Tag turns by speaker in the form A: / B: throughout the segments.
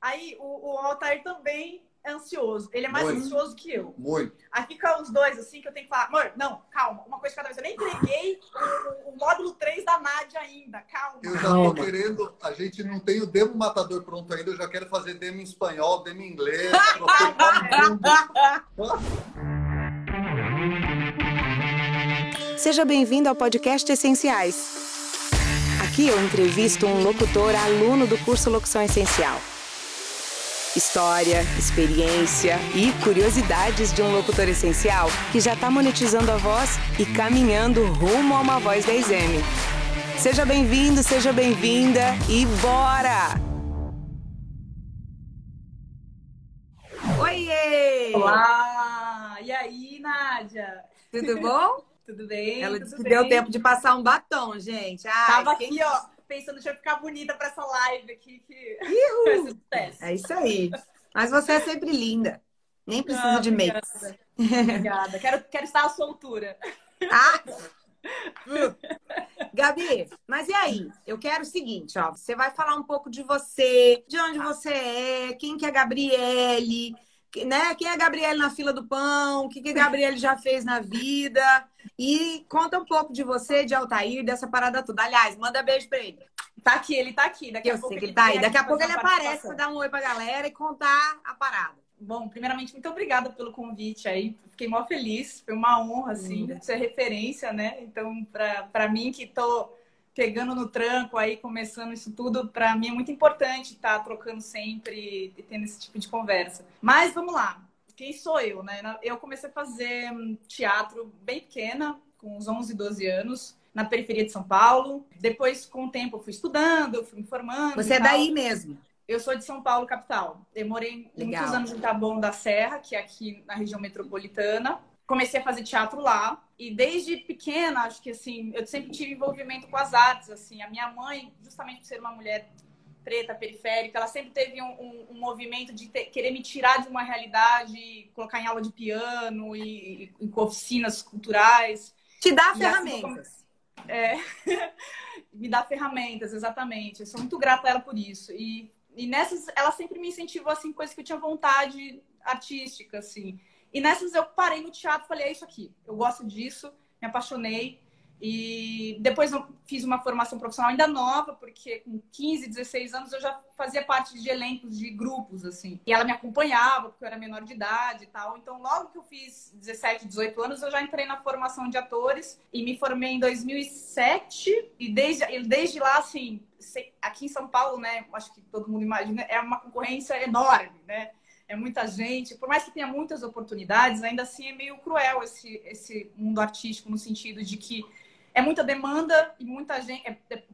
A: Aí o, o Altair também é ansioso. Ele é mais
B: Muito.
A: ansioso que eu.
B: Muito.
A: Aí fica os dois, assim, que eu tenho que falar, amor, não, calma, uma coisa de cada vez. Eu nem entreguei o, o módulo 3 da Nádia ainda, calma.
B: Eu já tô querendo, a gente não tem o demo matador pronto ainda, eu já quero fazer demo em espanhol, demo em inglês.
C: Seja bem-vindo ao podcast Essenciais. Aqui eu entrevisto um locutor aluno do curso Locução Essencial. História, experiência e curiosidades de um locutor essencial que já está monetizando a voz e caminhando rumo a uma voz 10M. Seja bem-vindo, seja bem-vinda e bora!
D: Oiê!
A: Olá! E aí, Nádia?
D: Tudo bom?
A: Tudo bem?
D: Ela
A: Tudo
D: disse que
A: bem?
D: deu tempo de passar um batom, gente. Ai,
A: Tava aqui, ó, pensando, eu ficar bonita pra essa live aqui. Que...
D: É isso aí. Mas você é sempre linda. Nem precisa
A: Ah,
D: de
A: obrigada.
D: makes.
A: Obrigada. Quero, quero estar à soltura.
D: Ah! Hum. Gabi, mas e aí? Eu quero o seguinte, ó. Você vai falar um pouco de você, de onde você é, quem que é a Gabriele, né? Quem é a Gabriele na fila do pão, o que, que a Gabriele já fez na vida. E conta um pouco de você, de Altair, dessa parada toda. Aliás, manda beijo pra ele.
A: Tá aqui, ele tá aqui. Daqui a
D: Eu
A: pouco
D: sei que ele tá aí. Daqui a pouco ele aparece pra dar um oi pra galera e contar a parada.
A: Bom, primeiramente, muito obrigada pelo convite aí. Fiquei mó feliz. Foi uma honra, assim,
D: Linda.
A: ser referência, né? Então, pra, pra mim que tô pegando no tranco aí, começando isso tudo, pra mim é muito importante estar trocando sempre e tendo esse tipo de conversa. Mas vamos lá. Quem sou eu, né? Eu comecei a fazer hum, teatro bem pequena, com uns 11, 12 anos, na periferia de São Paulo. Depois, com o tempo, eu fui estudando, fui me formando.
D: Você é daí mesmo.
A: Eu sou de São Paulo, capital. Eu morei
D: Legal.
A: muitos anos em Taboão da Serra, que é aqui na região metropolitana. Comecei a fazer teatro lá e desde pequena, acho que assim, eu sempre tive envolvimento com as artes, assim. A minha mãe, justamente por ser uma mulher preta, periférica, ela sempre teve um, um- um movimento de ter- querer me tirar de uma realidade, colocar em aula de piano e, e em oficinas culturais.
D: Te dá
A: assim
D: ferramentas.
A: me dá ferramentas, exatamente. Eu sou muito grata a ela por isso. E, e nessas, ela sempre me incentivou, assim, coisas que eu tinha vontade artística, assim. E nessas eu parei no teatro e falei, é isso aqui. Eu gosto disso, me apaixonei. E depois eu fiz uma formação profissional ainda nova, porque com 15, 16 anos eu já fazia parte de elencos de grupos, assim. E ela me acompanhava, porque eu era menor de idade e tal. Então, logo que eu fiz 17, 18 anos, eu já entrei na formação de atores e me formei em 2007. E desde, desde lá, assim, aqui em São Paulo, né, acho que todo mundo imagina, é uma concorrência enorme, né? É muita gente, por mais que tenha muitas oportunidades, ainda assim é meio cruel esse, esse mundo artístico, no sentido de que é muita demanda e muita gente. É, é-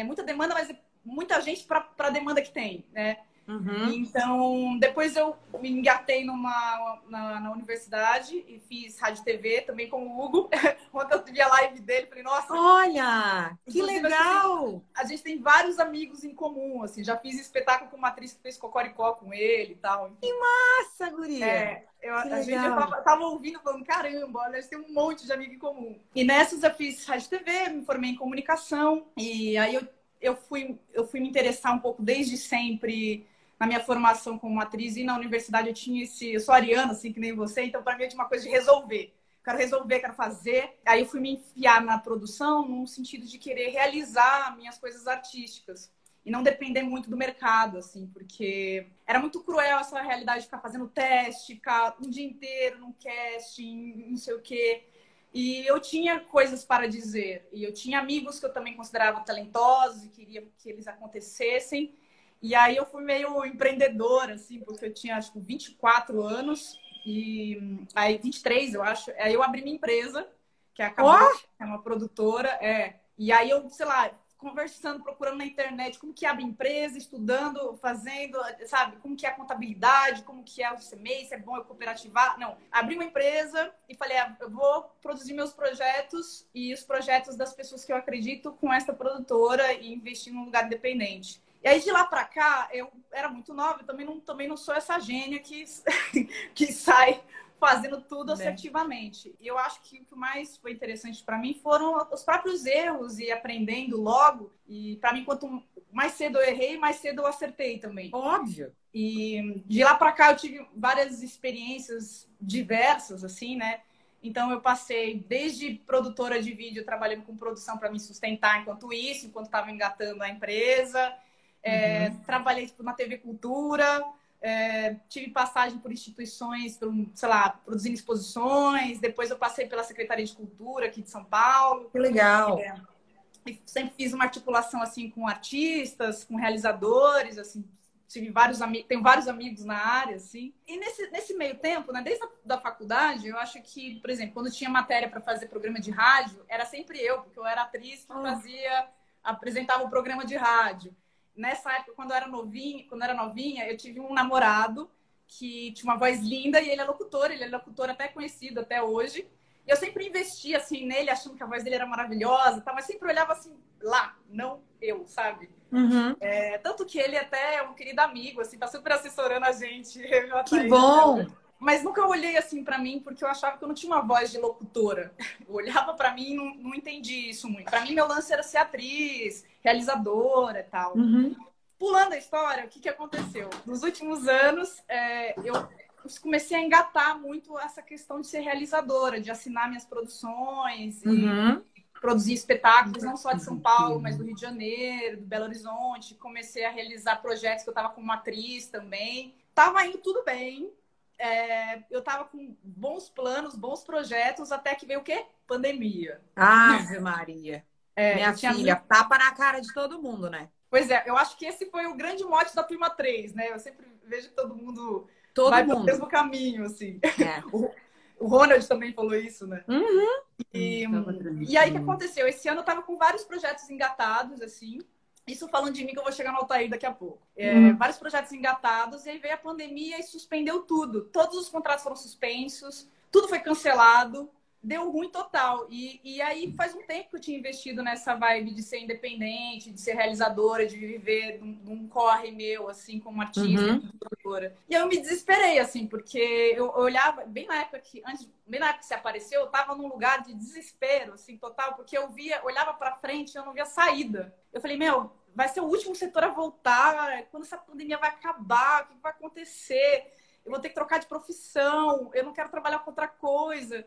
A: é muita demanda, mas é muita gente para a demanda que tem, né?
D: Uhum.
A: Então, depois eu me engatei numa, na, na universidade e fiz rádio TV também com o Hugo. Ontem eu vi a live dele, falei, nossa,
D: Olha, que legal!
A: a gente tem vários amigos em comum, assim. Já fiz espetáculo com uma atriz que fez Cocoricó com ele e tal.
D: Nossa, guria!
A: É, eu,
D: Que
A: a gente eu
D: legal.
A: tava, tava ouvindo falando, caramba, olha, a gente tem um monte de amigo em comum. E nessas eu fiz rádio TV, me formei em comunicação. E aí eu, eu, fui, eu fui me interessar um pouco desde sempre na minha formação como atriz. E na universidade eu tinha esse... Eu sou ariana, assim, que nem você. Então, para mim, eu tinha uma coisa de resolver. Quero resolver, quero fazer. Aí eu fui me enfiar na produção num sentido de querer realizar minhas coisas artísticas e não depender muito do mercado, assim, porque era muito cruel essa realidade de ficar fazendo teste, ficar um dia inteiro num casting, não sei o quê. E eu tinha coisas para dizer. E eu tinha amigos que eu também considerava talentosos e queria que eles acontecessem. E aí eu fui meio empreendedora, assim, porque eu tinha, acho que 24 anos. E aí, 23, eu acho. Aí eu abri minha empresa, que é a Cabot,
D: Ó!
A: que é uma produtora. É. E aí eu, sei lá, conversando, procurando na internet como que abre empresa, estudando, fazendo, sabe, como que é a contabilidade, como que é o CMEI, se é bom eu cooperativar. Não, abri uma empresa e falei, ah, eu vou produzir meus projetos e os projetos das pessoas que eu acredito com essa produtora e investir num lugar independente. E aí de lá para cá, eu era muito nova, também não, também não sou essa gênia que, que sai fazendo tudo assertivamente. E eu acho que o que mais foi interessante para mim foram os próprios erros e aprendendo logo. E para mim, quanto mais cedo eu errei, mais cedo eu acertei também.
D: Óbvio.
A: E de lá para cá eu tive várias experiências diversas, assim, né? Então eu passei desde produtora de vídeo trabalhando com produção para me sustentar enquanto isso, enquanto estava engatando a empresa. É, uhum. Trabalhei tipo, na TV Cultura, é, tive passagem por instituições, por, sei lá, produzindo exposições. Depois eu passei pela Secretaria de Cultura aqui de São Paulo.
D: Que legal.
A: É, sempre fiz uma articulação assim com artistas, com realizadores, assim, tive vários amigos, tenho vários amigos na área, assim. E nesse, nesse meio tempo, né, desde a da faculdade, eu acho que, por exemplo, quando tinha matéria para fazer programa de rádio, era sempre eu, porque eu era atriz que ah. fazia, apresentava o programa de rádio. Nessa época, quando eu era novinha, quando eu era novinha, eu tive um namorado que tinha uma voz linda e ele é locutor, ele é locutor até conhecido até hoje. E eu sempre investia assim nele, achando que a voz dele era maravilhosa, tá? mas sempre olhava assim lá, não eu, sabe?
D: Uhum.
A: É, tanto que ele até é um querido amigo, assim, tá super assessorando a gente.
D: Que bom!
A: Mas nunca olhei assim para mim, porque eu achava que eu não tinha uma voz de locutora. Eu olhava para mim e não, não entendi isso muito. Para mim, meu lance era ser atriz, realizadora e tal.
D: Uhum.
A: Pulando a história, o que, que aconteceu? Nos últimos anos, é, eu comecei a engatar muito essa questão de ser realizadora, de assinar minhas produções
D: uhum.
A: e produzir espetáculos, não só de São Paulo, mas do Rio de Janeiro, do Belo Horizonte. Comecei a realizar projetos que eu estava como atriz também. Tava indo tudo bem. É, eu estava com bons planos, bons projetos, até que veio o quê? Pandemia.
D: Ave Maria. É, Minha filha, tapa na cara de todo mundo, né?
A: Pois é, eu acho que esse foi o grande mote da turma 3, né? Eu sempre vejo todo mundo
D: Todo
A: vai
D: mundo.
A: mesmo caminho, assim.
D: É.
A: O, Ronald também falou isso, né?
D: Uhum.
A: E, e aí o que aconteceu? Esse ano eu tava com vários projetos engatados, assim. Isso falando de mim, que eu vou chegar no Altair daqui a pouco. É, uhum. Vários projetos engatados, e aí veio a pandemia e suspendeu tudo. Todos os contratos foram suspensos, tudo foi cancelado deu ruim total. E, e aí faz um tempo que eu tinha investido nessa vibe de ser independente, de ser realizadora, de viver num, num corre meu, assim, como artista, uhum. produtora. E eu me desesperei, assim, porque eu, eu, olhava, bem na época que, antes, bem na época que você apareceu, eu tava num lugar de desespero, assim, total, porque eu via, olhava pra frente e eu não via saída. Eu falei, meu, vai ser o último setor a voltar, quando essa pandemia vai acabar, o que vai acontecer? Eu vou ter que trocar de profissão, eu não quero trabalhar com outra coisa.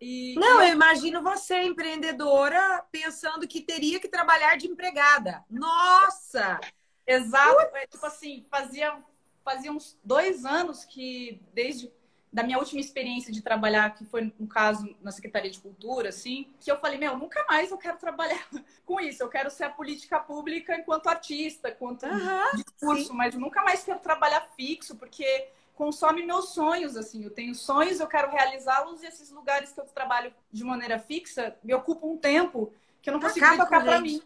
A: E,
D: não, eu imagino você, empreendedora, pensando que teria que trabalhar de empregada. Nossa!
A: Exato. É, tipo assim, fazia, fazia uns dois anos que, desde da minha última experiência de trabalhar, que foi no caso na Secretaria de Cultura, assim, que eu falei, meu, nunca mais eu quero trabalhar com isso. Eu quero ser a política pública enquanto artista, enquanto uhum, discurso, sim. mas nunca mais quero trabalhar fixo, porque consome meus sonhos, assim. Eu tenho sonhos, eu quero realizá-los e esses lugares que eu trabalho de maneira fixa me ocupam um tempo que eu não consigo
D: Acaba
A: dedicar para mim.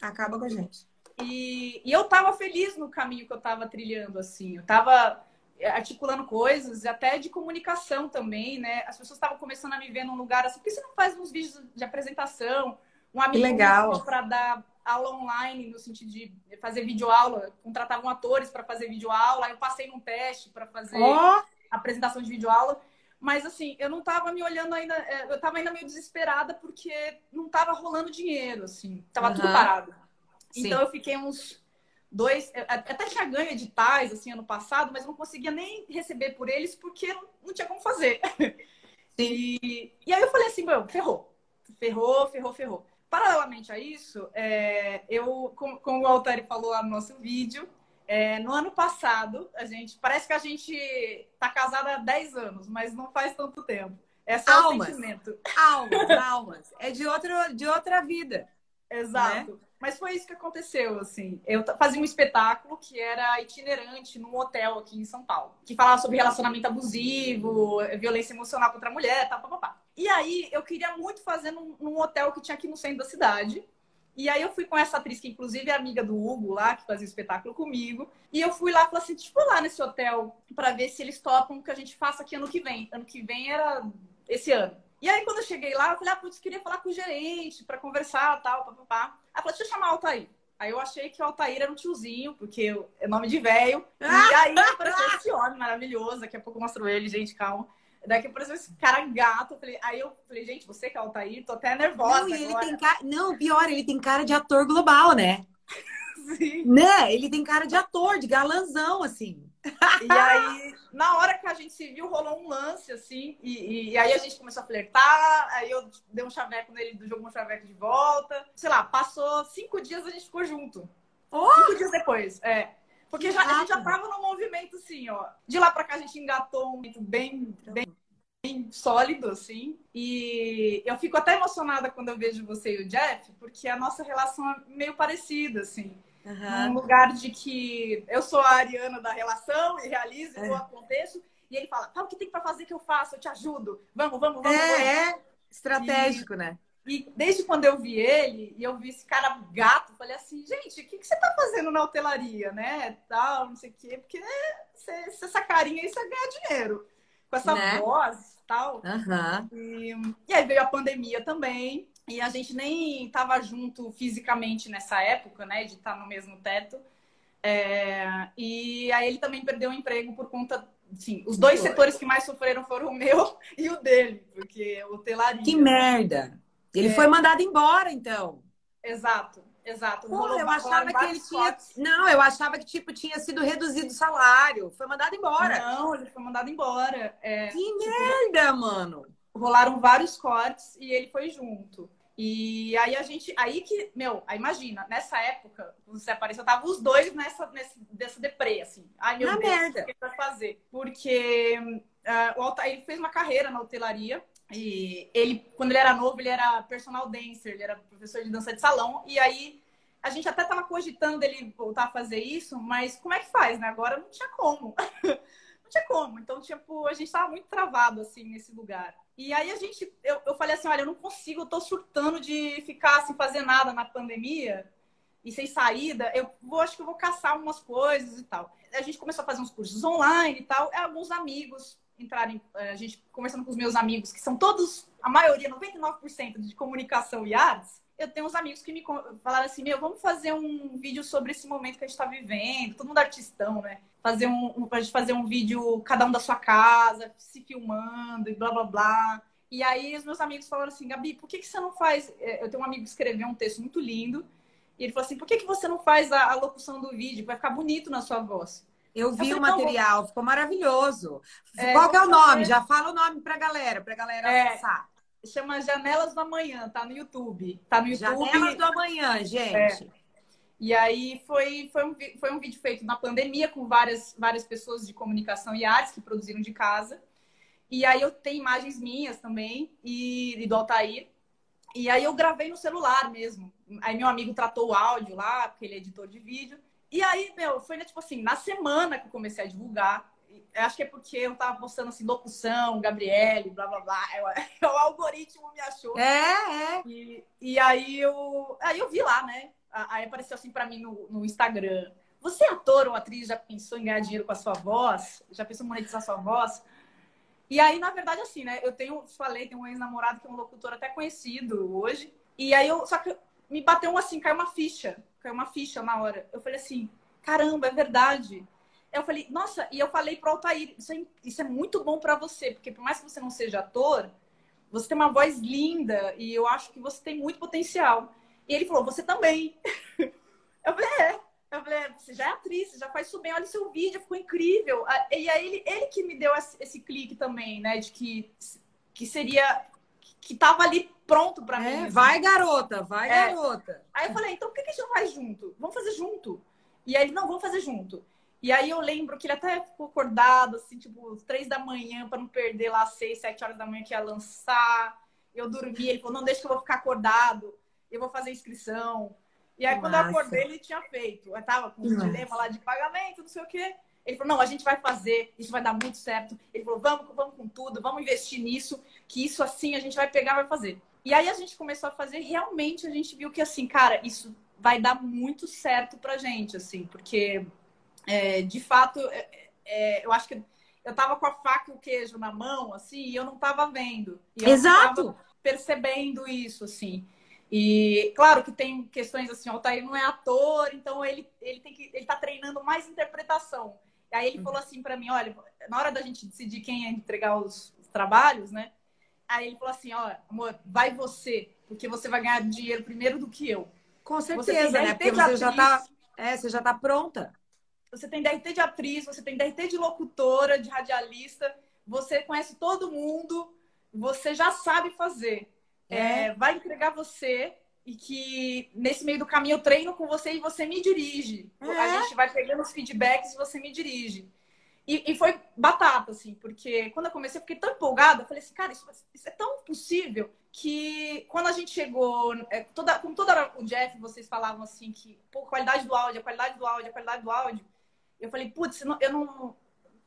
D: Acaba com a gente.
A: E, e eu estava feliz no caminho que eu estava trilhando, assim. Eu estava articulando coisas, até de comunicação também, né? As pessoas estavam começando a me ver num lugar assim, por que você não faz uns vídeos de apresentação? Um amigo para dar aula online, no sentido de fazer videoaula, contratavam atores para fazer videoaula, aí eu passei num teste para fazer oh! apresentação de videoaula. Mas assim, eu não estava me olhando ainda, é, eu estava ainda meio desesperada porque não estava rolando dinheiro, assim, tava uhum. tudo parado. Sim. Então eu fiquei uns dois, até tinha ganho editais assim ano passado, mas não conseguia nem receber por eles porque não tinha como fazer. E, e aí eu falei assim, meu, ferrou. Ferrou, ferrou, ferrou. Paralelamente a isso, é, eu, como, como o Altari falou lá no nosso vídeo, é, no ano passado, a gente parece que a gente está casada há 10 anos, mas não faz tanto tempo. É só almas, o sentimento.
D: Almas, almas. É de, outro, de outra vida.
A: Exato. Né? Mas foi isso que aconteceu, assim. Eu fazia um espetáculo que era itinerante num hotel aqui em São Paulo, que falava sobre relacionamento abusivo, violência emocional contra a mulher, tal, papapá. E aí eu queria muito fazer num, num, hotel que tinha aqui no centro da cidade. E aí eu fui com essa atriz, que inclusive é amiga do Hugo lá, que fazia o espetáculo comigo. E eu fui lá e falei assim, tipo, lá nesse hotel para ver se eles topam que a gente faça aqui ano que vem. Ano que vem era esse ano. E aí, quando eu cheguei lá, eu falei, ah, putz, queria falar com o gerente para conversar, tal, papapá. Ela falou, deixa eu chamar o Altair. Aí eu achei que o Altair era um tiozinho, porque é nome de velho. E aí apareceu esse homem maravilhoso. Daqui a pouco eu mostro ele, gente, calma. Daqui apareceu esse cara gato. Eu falei, aí eu falei, gente, você que é o Altair? Tô até nervosa.
D: Não, ele tem cara... Não, pior, ele tem cara de ator global, né? Sim. Né? Ele tem cara de ator, de galanzão, assim.
A: E aí, na hora que a gente se viu, rolou um lance, assim, e, e, aí a gente começou a flertar, aí eu dei um chaveco nele, do jogo um chaveco de volta. Sei lá, passou cinco dias, a gente ficou junto. Oh! Cinco dias depois, é. Porque já, a gente já tava no movimento, assim, ó. De lá pra cá a gente engatou um movimento bem, bem, bem sólido, assim. E eu fico até emocionada quando eu vejo você e o Jeff, porque a nossa relação é meio parecida, assim. Uhum. Num lugar de que eu sou a Ariana da relação e realizo, é. eu aconteço. E ele fala, fala o que tem para fazer que eu faço, eu te ajudo. Vamos, vamos, vamos.
D: É,
A: vamos.
D: é estratégico, e, né?
A: E desde quando eu vi ele, e eu vi esse cara gato, falei assim, gente, o que, que você tá fazendo na hotelaria, né? Tal, não sei o quê, porque né, você, essa carinha aí você ganha dinheiro. Com essa né? voz tal.
D: Uhum.
A: E, e aí veio a pandemia também. E a gente nem estava junto fisicamente nessa época, né? De estar tá no mesmo teto. É... E aí ele também perdeu o emprego por conta. Sim, os dois setores que mais sofreram foram o meu e o dele, porque o telaria.
D: Que merda! Ele é... foi mandado embora, então.
A: Exato. Exato. Pô,
D: eu achava que ele tinha. Não, eu achava que tipo tinha sido reduzido o salário. Foi mandado embora.
A: Não, ele foi mandado embora. É,
D: que tipo, merda, mano.
A: Rolaram vários cortes e ele foi junto. E aí a gente, aí que, meu, aí imagina, nessa época, você apareceu, tava os dois nessa, nessa dessa deprê, assim. Ai, meu
D: na
A: Deus,
D: merda.
A: o que vai fazer? Porque uh, o Altair ele fez uma carreira na hotelaria e ele, quando ele era novo, ele era personal dancer, ele era professor de dança de salão. E aí a gente até tava cogitando ele voltar a fazer isso, mas como é que faz, né? Agora não tinha como. não tinha como. Então, tipo, a gente tava muito travado, assim, nesse lugar. E aí a gente, eu, eu falei assim, olha, eu não consigo, eu tô surtando de ficar sem fazer nada na pandemia e sem saída. Eu vou, acho que eu vou caçar algumas coisas e tal. A gente começou a fazer uns cursos online e tal. E alguns amigos entrarem, eh, a gente conversando com os meus amigos, que são todos, a maioria, 99% de comunicação e artes, eu tenho uns amigos que me falaram assim, meu, vamos fazer um vídeo sobre esse momento que a gente está vivendo, todo mundo artistão, né? fazer um, um pra gente fazer um vídeo, cada um da sua casa, se filmando e blá blá blá. E aí os meus amigos falaram assim, Gabi, por que, que você não faz? É, eu tenho um amigo que escreveu um texto muito lindo, e ele falou assim, por que, que você não faz a, a locução do vídeo? Vai ficar bonito na sua voz.
D: Eu vi eu falei, o material, ficou maravilhoso. É, Qual que é o nome? Já fala o nome pra galera, pra galera é, acessar.
A: Chama Janelas do Amanhã, tá no YouTube. Tá no YouTube.
D: Janelas do Amanhã, gente. É.
A: E aí foi, foi, um, foi um vídeo feito na pandemia com várias, várias pessoas de comunicação e artes que produziram de casa. E aí eu tenho imagens minhas também e, e do Altair. E aí eu gravei no celular mesmo. Aí meu amigo tratou o áudio lá, porque ele é editor de vídeo. E aí, meu, foi né, tipo assim, na semana que eu comecei a divulgar. Acho que é porque eu tava postando assim, locução, Gabriele, blá blá blá. o algoritmo me achou.
D: É, é.
A: E, e aí eu. Aí eu vi lá, né? Aí apareceu assim para mim no, no, Instagram. Você é ator ou atriz? Já pensou em ganhar dinheiro com a sua voz? Já pensou em monetizar a sua voz? E aí, na verdade, assim, né? Eu tenho, falei, tenho um ex-namorado que é um locutor até conhecido hoje. E aí eu, só que me bateu um assim, caiu uma ficha. Caiu uma ficha na hora. Eu falei assim, caramba, é verdade. Eu falei, nossa, e eu falei pro Altair, isso é, isso é muito bom para você, porque por mais que você não seja ator, você tem uma voz linda e eu acho que você tem muito potencial. E ele falou, você também. Eu falei, é. Eu falei, é, você já é atriz, você já faz isso bem, olha o seu vídeo, ficou incrível. E aí ele, ele que me deu esse clique também, né? De que, que seria. que tava ali pronto para é, mim.
D: Assim. Vai, garota, vai, é. garota.
A: Aí eu falei, então por que a gente não faz junto? Vamos fazer junto. E aí ele, não, vamos fazer junto. E aí eu lembro que ele até ficou acordado, assim, tipo, três da manhã, para não perder lá seis, sete horas da manhã que ia lançar. Eu dormi, ele falou, não, deixa que eu vou ficar acordado eu vou fazer inscrição. E aí, quando eu acordei, ele tinha feito. Eu tava com um dilema lá de pagamento, não sei o quê. Ele falou, não, a gente vai fazer, isso vai dar muito certo. Ele falou, vamos, vamos com tudo, vamos investir nisso, que isso assim a gente vai pegar vai fazer. E aí a gente começou a fazer, realmente a gente viu que assim, cara, isso vai dar muito certo pra gente, assim, porque é, de fato, é, é, eu acho que eu tava com a faca e o queijo na mão, assim, e eu não tava vendo.
D: Exato!
A: percebendo isso, assim. E claro que tem questões assim, o Altair não é ator, então ele, ele tem que ele tá treinando mais interpretação. E aí ele uhum. falou assim para mim, olha, na hora da gente decidir quem ia entregar os, os trabalhos, né? Aí ele falou assim, ó, amor, vai você, porque você vai ganhar dinheiro primeiro do que eu.
D: Com certeza, né? Porque você já tá, é, você já tá pronta.
A: Você tem DRT de atriz, você tem DRT de locutora, de radialista, você conhece todo mundo, você já sabe fazer. É. É, vai entregar você e que nesse meio do caminho eu treino com você e você me dirige. É. A gente vai pegando os feedbacks e você me dirige. E, e, foi batata, assim, porque quando eu comecei, eu fiquei tão empolgada, eu falei assim, cara, isso, isso é tão possível que quando a gente chegou, é, toda, como toda o Jeff, vocês falavam assim, que, pô, qualidade do áudio, a qualidade do áudio, a qualidade do áudio, eu falei, putz, eu não.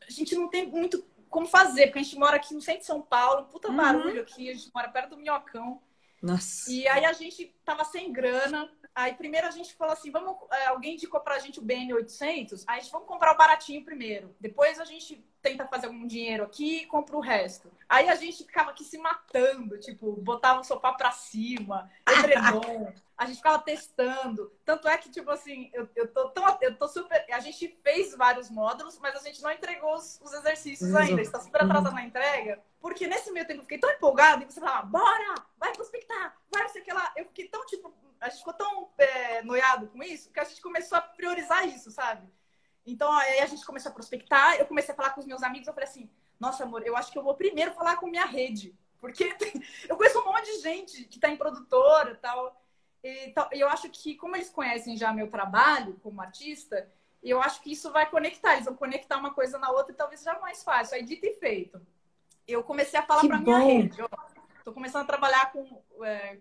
A: A gente não tem muito como fazer, porque a gente mora aqui no centro de São Paulo, puta uhum. barulho aqui, a gente mora perto do Minhocão.
D: Nossa.
A: E aí a gente tava sem grana. Aí primeiro a gente falou assim, vamos, é, alguém indicou pra gente o BN800, aí a gente vamos comprar o baratinho primeiro. Depois a gente tenta fazer algum dinheiro aqui e compra o resto. Aí a gente ficava aqui se matando, tipo, botava o sofá pra cima, edredom, a gente ficava testando. Tanto é que, tipo assim, eu, eu tô tão. Eu tô super. A gente fez vários módulos, mas a gente não entregou os, os exercícios ainda. Está super atrasado uhum. na entrega. Porque nesse meio tempo eu fiquei tão empolgada e você falava, bora, vai prospectar, vai, não sei o que lá. Eu fiquei tão, tipo, a gente ficou tão é, noiado com isso que a gente começou a priorizar isso, sabe? Então, aí a gente começou a prospectar, eu comecei a falar com os meus amigos, eu falei assim, nossa, amor, eu acho que eu vou primeiro falar com minha rede. Porque eu conheço um monte de gente que está em produtora tal, e tal. E eu acho que, como eles conhecem já meu trabalho como artista, eu acho que isso vai conectar. Eles vão conectar uma coisa na outra e talvez seja mais fácil. Aí, dito e feito. Eu comecei a falar para minha rede. Estou começando a trabalhar com, é,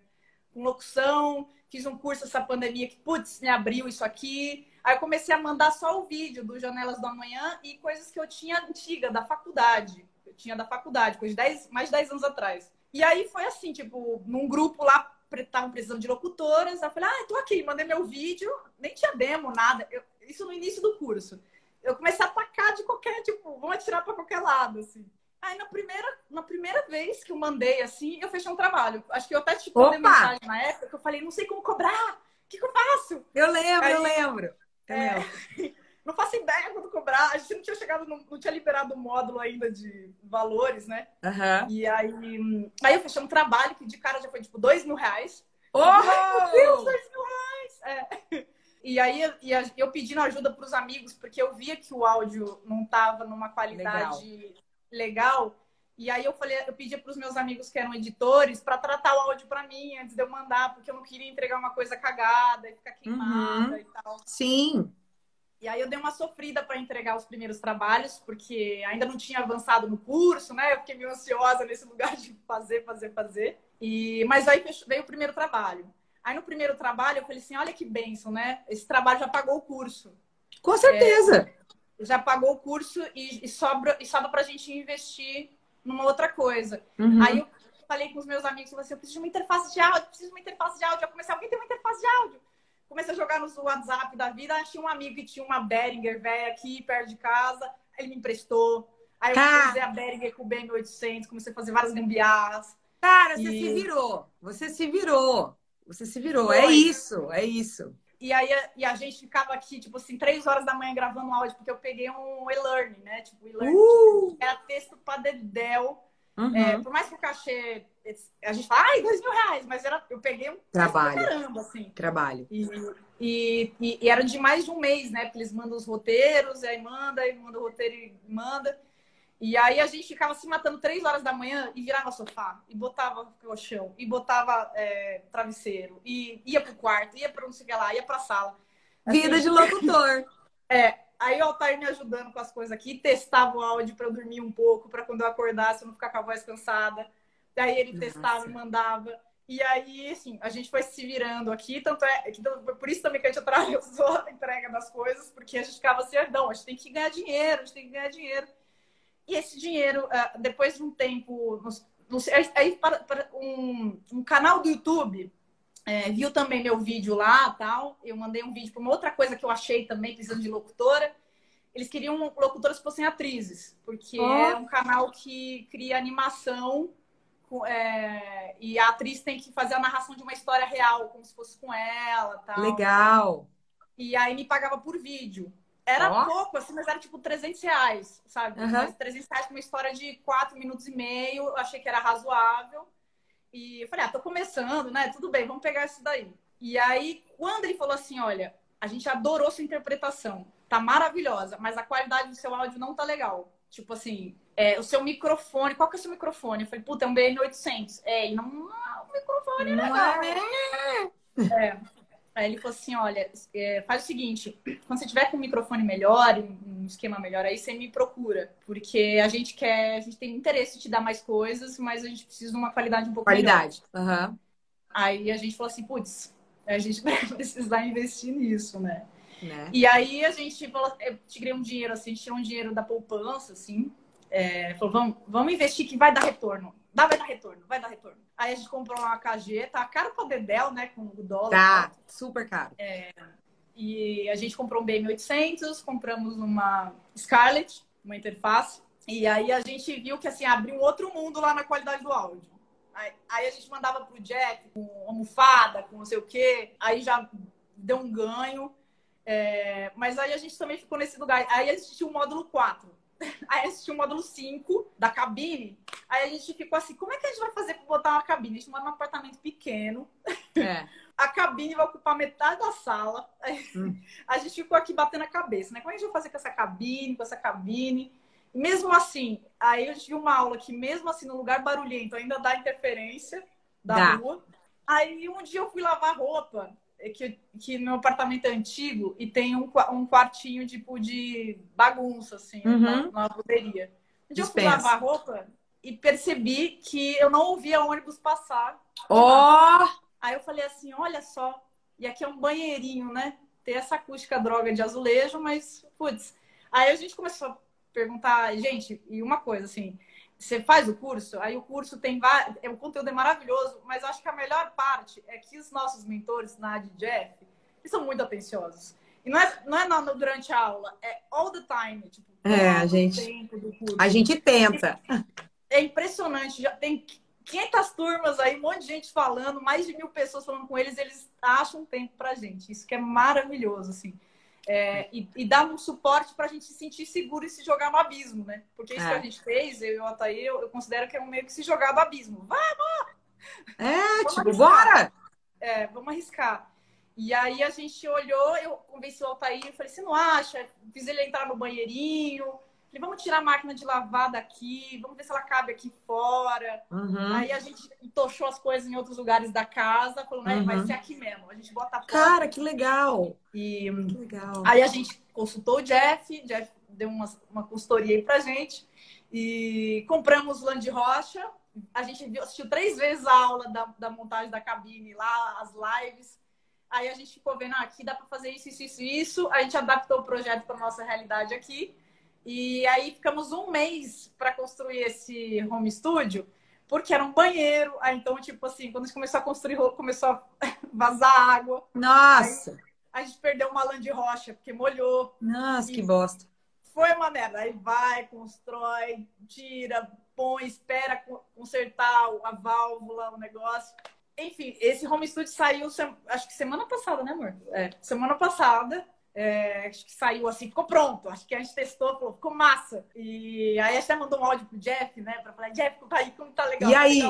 A: com locução, fiz um curso essa pandemia que, putz, me abriu isso aqui. Aí eu comecei a mandar só o vídeo do Janelas do Amanhã e coisas que eu tinha antiga, da faculdade. Eu tinha da faculdade, coisa de 10, mais de 10 anos atrás. E aí foi assim, tipo, num grupo lá, estavam precisando de locutoras. Eu falei, ah, tô aqui, mandei meu vídeo, nem tinha demo, nada. Eu, isso no início do curso. Eu comecei a atacar de qualquer, tipo, vamos atirar para qualquer lado, assim. Aí na primeira, na primeira vez que eu mandei, assim, eu fechei um trabalho. Acho que eu até te mandei mensagem na época, que eu falei, não sei como cobrar, o que, que eu faço?
D: Eu lembro, Aí, eu lembro.
A: É, não faço ideia quando cobrar. A gente não tinha chegado, não, não tinha liberado o módulo ainda de valores, né?
D: Uhum.
A: E aí, aí eu fechei um trabalho que de cara já foi tipo dois mil reais.
D: Oh! Meu
A: Deus, dois mil reais! É. E aí eu, eu pedindo ajuda para os amigos, porque eu via que o áudio não estava numa qualidade legal. Legal. E aí eu falei, eu pedi para os meus amigos que eram editores para tratar o áudio para mim antes de eu mandar, porque eu não queria entregar uma coisa cagada e ficar queimada uhum. e tal.
D: Sim.
A: E aí eu dei uma sofrida para entregar os primeiros trabalhos, porque ainda não tinha avançado no curso, né? Eu fiquei meio ansiosa nesse lugar de fazer, fazer, fazer. E mas aí veio o primeiro trabalho. Aí no primeiro trabalho eu falei assim, olha que benção, né? Esse trabalho já pagou o curso.
D: Com certeza.
A: É, já pagou o curso e, e sobra e sobra para a gente investir numa outra coisa. Uhum. Aí eu falei com os meus amigos, falei assim, eu preciso de uma interface de áudio, preciso de uma interface de áudio. Eu comecei, alguém tem uma interface de áudio? Comecei a jogar no WhatsApp da vida, achei um amigo que tinha uma Behringer velha aqui perto de casa, ele me emprestou. Aí eu ah. a Behringer com o BM800, comecei a fazer várias gambiarras.
D: Cara, e... você se virou. Você se virou. Você se virou. Foi. É isso, é isso.
A: E aí e a gente ficava aqui, tipo assim, três horas da manhã gravando áudio, porque eu peguei um e-learning, né? Tipo, e-learning uh! era texto para dedéu. Uhum. É, por mais que o cachê. A gente fala, ai, dois mil reais, mas era, eu peguei um
D: trabalho.
A: caramba, assim.
D: Trabalho.
A: E, e, e, e, era de mais de um mês, né? Porque eles mandam os roteiros, e aí manda, e manda o roteiro e manda. E aí a gente ficava se matando três horas da manhã e virava sofá, e botava colchão, e botava é, travesseiro, e ia pro quarto, ia pra não sei o que lá, ia pra sala.
D: Assim, Vida de locutor.
A: é, aí o Altair me ajudando com as coisas aqui, testava o áudio para eu dormir um pouco, para quando eu acordasse eu não ficar com a voz cansada. Daí ele testava e mandava. E aí, assim, a gente foi se virando aqui, tanto é que por isso também que a gente atravessou a entrega das coisas, porque a gente ficava assim, ah, não, a gente tem que ganhar dinheiro, a gente tem que ganhar dinheiro. E esse dinheiro, ah, depois de um tempo, aí para, para um, um, canal do YouTube é, viu também meu vídeo lá, tal. Eu mandei um vídeo para uma outra coisa que eu achei também precisando de locutora. Eles queriam locutoras que fossem atrizes, porque oh. é um canal que cria animação é, e a atriz tem que fazer a narração de uma história real, como se fosse com ela, tal.
D: Legal.
A: E aí me pagava por vídeo. Era oh. pouco, assim, mas era tipo 300 reais, sabe? Uhum. Mas 300 reais com uma história de 4 minutos e meio, eu achei que era razoável. E eu falei, ah, tô começando, né? Tudo bem, vamos pegar isso daí. E aí, quando ele falou assim, olha, a gente adorou sua interpretação, tá maravilhosa, mas a qualidade do seu áudio não tá legal. Tipo assim, é, o seu microfone, qual que é o seu microfone? Eu falei, puta, é um BM800. É, e não, não o microfone é legal. É. é. Ele falou assim, olha, é, faz o seguinte, quando você tiver com um microfone melhor, um esquema melhor, aí você me procura. Porque a gente quer, a gente tem interesse em te dar mais coisas, mas a gente precisa de uma qualidade um pouco
D: qualidade.
A: melhor. Qualidade. Uhum. Aí a gente falou assim, putz, a gente vai precisar investir nisso, né? né? E aí a gente falou, eu tirei um dinheiro, assim, a gente tirou um dinheiro da poupança, assim, é, falou, vamos, vamos investir que vai dar retorno. Dá, vai dar retorno, vai dar retorno. Aí a gente comprou uma AKG, tá caro pra Dedel, né, com o dólar.
D: Tá, super caro.
A: É, e a gente comprou um BM800, compramos uma Scarlett, uma interface. E aí a gente viu que, assim, abriu um outro mundo lá na qualidade do áudio. Aí, aí a gente mandava pro Jeff com almofada, com não sei o quê. Aí já deu um ganho. É, mas aí a gente também ficou nesse lugar. Aí a gente tinha o módulo 4. Aí assistiu o módulo 5 da cabine. Aí a gente ficou assim, como é que a gente vai fazer para botar uma cabine? A gente mora num apartamento pequeno. É. A cabine vai ocupar metade da sala. Hum. A gente ficou aqui batendo a cabeça, né? Como é que a gente vai fazer com essa cabine, com essa cabine? Mesmo assim, aí a gente viu uma aula que mesmo assim, no lugar barulhento, ainda dá interferência da dá. rua. Aí um dia eu fui lavar roupa que, que meu apartamento é antigo e tem um, um quartinho tipo de bagunça, assim, uhum. na, na lavanderia. Um dia eu fui lavar roupa e percebi que eu não ouvia ônibus passar.
D: Ó! Oh!
A: Aí eu falei assim, olha só, e aqui é um banheirinho, né? Tem essa acústica droga de azulejo, mas, putz. Aí a gente começou a perguntar, gente, e uma coisa assim, você faz o curso, aí o curso tem vários, o conteúdo é maravilhoso, mas acho que a melhor parte é que os nossos mentores na ADJF, eles são muito atenciosos. E não é, não é não, durante a aula, é all the time, tipo,
D: é, a gente, A gente tenta.
A: É impressionante, já tem 500 turmas aí, um monte de gente falando, mais de mil pessoas falando com eles, eles acham tempo pra gente. Isso que é maravilhoso, assim. É, e, e dar um suporte para a gente se sentir seguro e se jogar no abismo, né? Porque isso é. que a gente fez, eu e o Ataí, eu, eu, considero que é um meio que se jogar no abismo. Vamos!
D: É, vamos tipo, arriscar. bora!
A: É, vamos arriscar. E aí a gente olhou, eu convenci o Altair, eu falei, você não acha? Fiz ele entrar no banheirinho, Falei, vamos tirar a máquina de lavar daqui, vamos ver se ela cabe aqui fora. Uhum. Aí a gente tochou as coisas em outros lugares da casa, falou, né, uhum. vai ser aqui mesmo. A gente bota a
D: Cara, que legal!
A: E que legal. aí a gente consultou o Jeff, Jeff deu uma, uma consultoria aí pra gente. E compramos Land Rocha. A gente assistiu três vezes a aula da, da montagem da cabine lá, as lives. Aí a gente ficou vendo, ah, aqui dá para fazer isso, isso, isso, isso. A gente adaptou o projeto para nossa realidade aqui. E aí ficamos um mês para construir esse home studio, porque era um banheiro. Aí então, tipo assim, quando a gente começou a construir, começou a vazar água.
D: Nossa!
A: Aí, a gente perdeu uma lã de rocha, porque molhou.
D: Nossa, que bosta.
A: Foi uma merda. Aí vai, constrói, tira, põe, espera consertar a válvula, o negócio. Enfim, esse home studio saiu, acho que semana passada, né, amor? É, semana passada. É, acho que saiu assim, ficou pronto. Acho que a gente testou, falou, ficou massa. E aí a gente mandou um áudio pro Jeff, né? Pra falar, Jeff, tá aí, como tá legal.
D: E aí?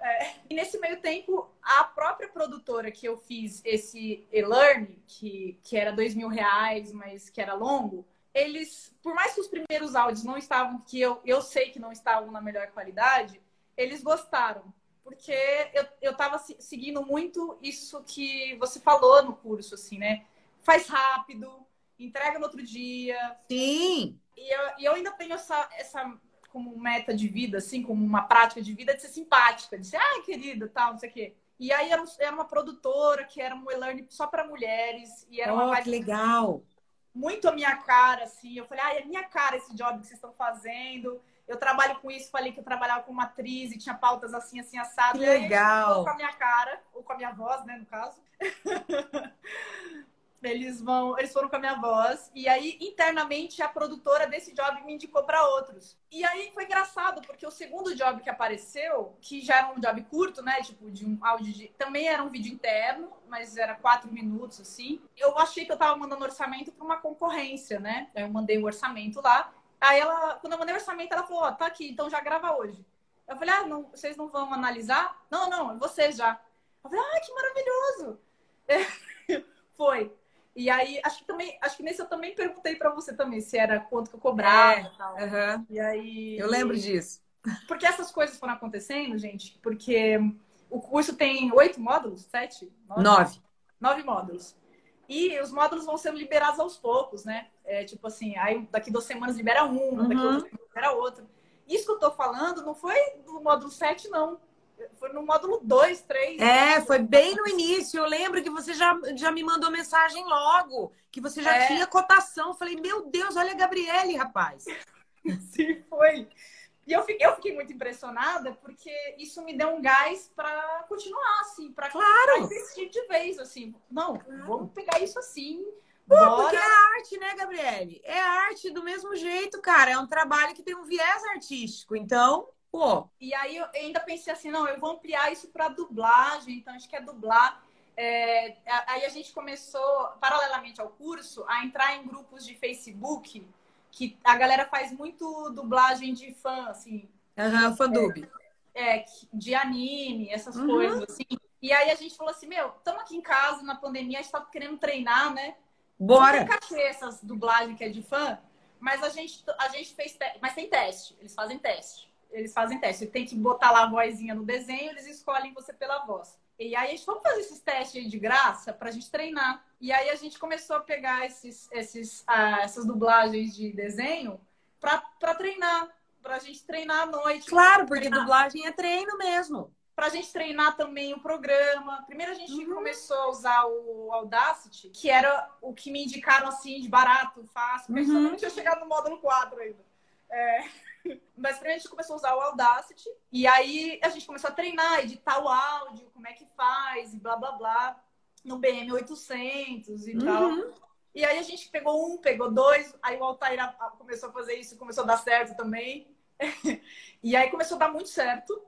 A: É. E nesse meio tempo, a própria produtora que eu fiz esse e-learn, que, que era dois mil reais, mas que era longo, eles, por mais que os primeiros áudios não estavam, que eu, eu sei que não estavam na melhor qualidade, eles gostaram. Porque eu, eu tava seguindo muito isso que você falou no curso, assim, né? Faz rápido, entrega no outro dia.
D: Sim.
A: E eu, e eu ainda tenho essa, essa como meta de vida, assim, como uma prática de vida, de ser simpática, de ser, ai, querida, tal, não sei o quê. E aí era, era uma produtora que era um e-learning só para mulheres. E era
D: oh,
A: uma
D: que legal!
A: Muito a minha cara, assim. Eu falei, ai, é minha cara esse job que vocês estão fazendo. Eu trabalho com isso, falei que eu trabalhava como atriz e tinha pautas assim, assim, assado.
D: Que legal!
A: com a minha cara, ou com a minha voz, né, no caso. Eles vão, eles foram com a minha voz e aí internamente a produtora desse job me indicou para outros. E aí foi engraçado porque o segundo job que apareceu, que já era um job curto, né, tipo de um áudio de, também era um vídeo interno, mas era quatro minutos assim. Eu achei que eu tava mandando orçamento para uma concorrência, né? Eu mandei o orçamento lá. Aí ela, quando eu mandei o orçamento, ela falou: "Ó, oh, tá aqui, então já grava hoje". Eu falei: "Ah, não, vocês não vão analisar?". "Não, não, vocês já". Eu falei: "Ah, que maravilhoso". Foi. E aí, acho que também, acho que nesse eu também perguntei para você também se era quanto que eu cobrava
D: É,
A: e tal.
D: Aham.
A: E aí.
D: Eu lembro disso.
A: Porque essas coisas foram acontecendo, gente, porque o curso tem oito módulos, sete?
D: Nove.
A: Nove módulos. E os módulos vão sendo liberados aos poucos, né? É, tipo assim, aí daqui duas semanas libera um, daqui
D: Uhum.
A: duas semanas libera outro. Isso que eu tô falando não foi no módulo 7, não. Foi no módulo 2, 3.
D: É, foi bem no início. Eu lembro que você já, já me mandou mensagem logo, que você já
A: É.
D: tinha cotação. Eu falei, meu Deus, olha a Gabriele, rapaz.
A: Sim, foi. E eu fiquei, eu fiquei muito impressionada porque isso me deu um gás para continuar, assim, para
D: Claro.
A: investir de vez, assim. Não, vamos pegar isso assim.
D: Pô,
A: bora.
D: porque é arte, né, Gabriele? É arte do mesmo jeito, cara. É um trabalho que tem um viés artístico. Então, pô,
A: E aí eu ainda pensei assim, não, eu vou ampliar isso para dublagem, então a gente quer dublar. É, aí a gente começou, paralelamente ao curso, a entrar em grupos de Facebook, que a galera faz muito dublagem de fã, assim,
D: aham, fandub.
A: é, de anime, essas
D: Uhum.
A: coisas, assim. E aí a gente falou assim, meu, estamos aqui em casa, na pandemia, a gente tá querendo treinar, né? Não
D: Bora.
A: tem cachê essas dublagens que é de fã, mas a gente, a gente fez. Mas tem teste, eles fazem teste. Eles fazem teste. Você tem que botar lá a vozinha no desenho, eles escolhem você pela voz. E aí a gente vamos fazer esses testes aí de graça pra gente treinar. E aí a gente começou a pegar esses, esses, ah, essas dublagens de desenho pra, pra treinar. Pra gente treinar à noite.
D: Claro, porque
A: Treinar
D: dublagem é treino mesmo.
A: pra gente treinar também o programa. Primeiro a gente
D: Uhum.
A: começou a usar o Audacity, que era o que me indicaram assim de barato, fácil, porque a
D: Uhum.
A: não tinha chegado no módulo 4 ainda. É. Mas primeiro a gente começou a usar o Audacity e aí a gente começou a treinar, editar o áudio, como é que faz e blá blá blá no BM 800 e tal.
D: Uhum.
A: E aí a gente pegou um, pegou dois, aí o Altair começou a fazer isso, começou a dar certo também. e aí começou a dar muito certo.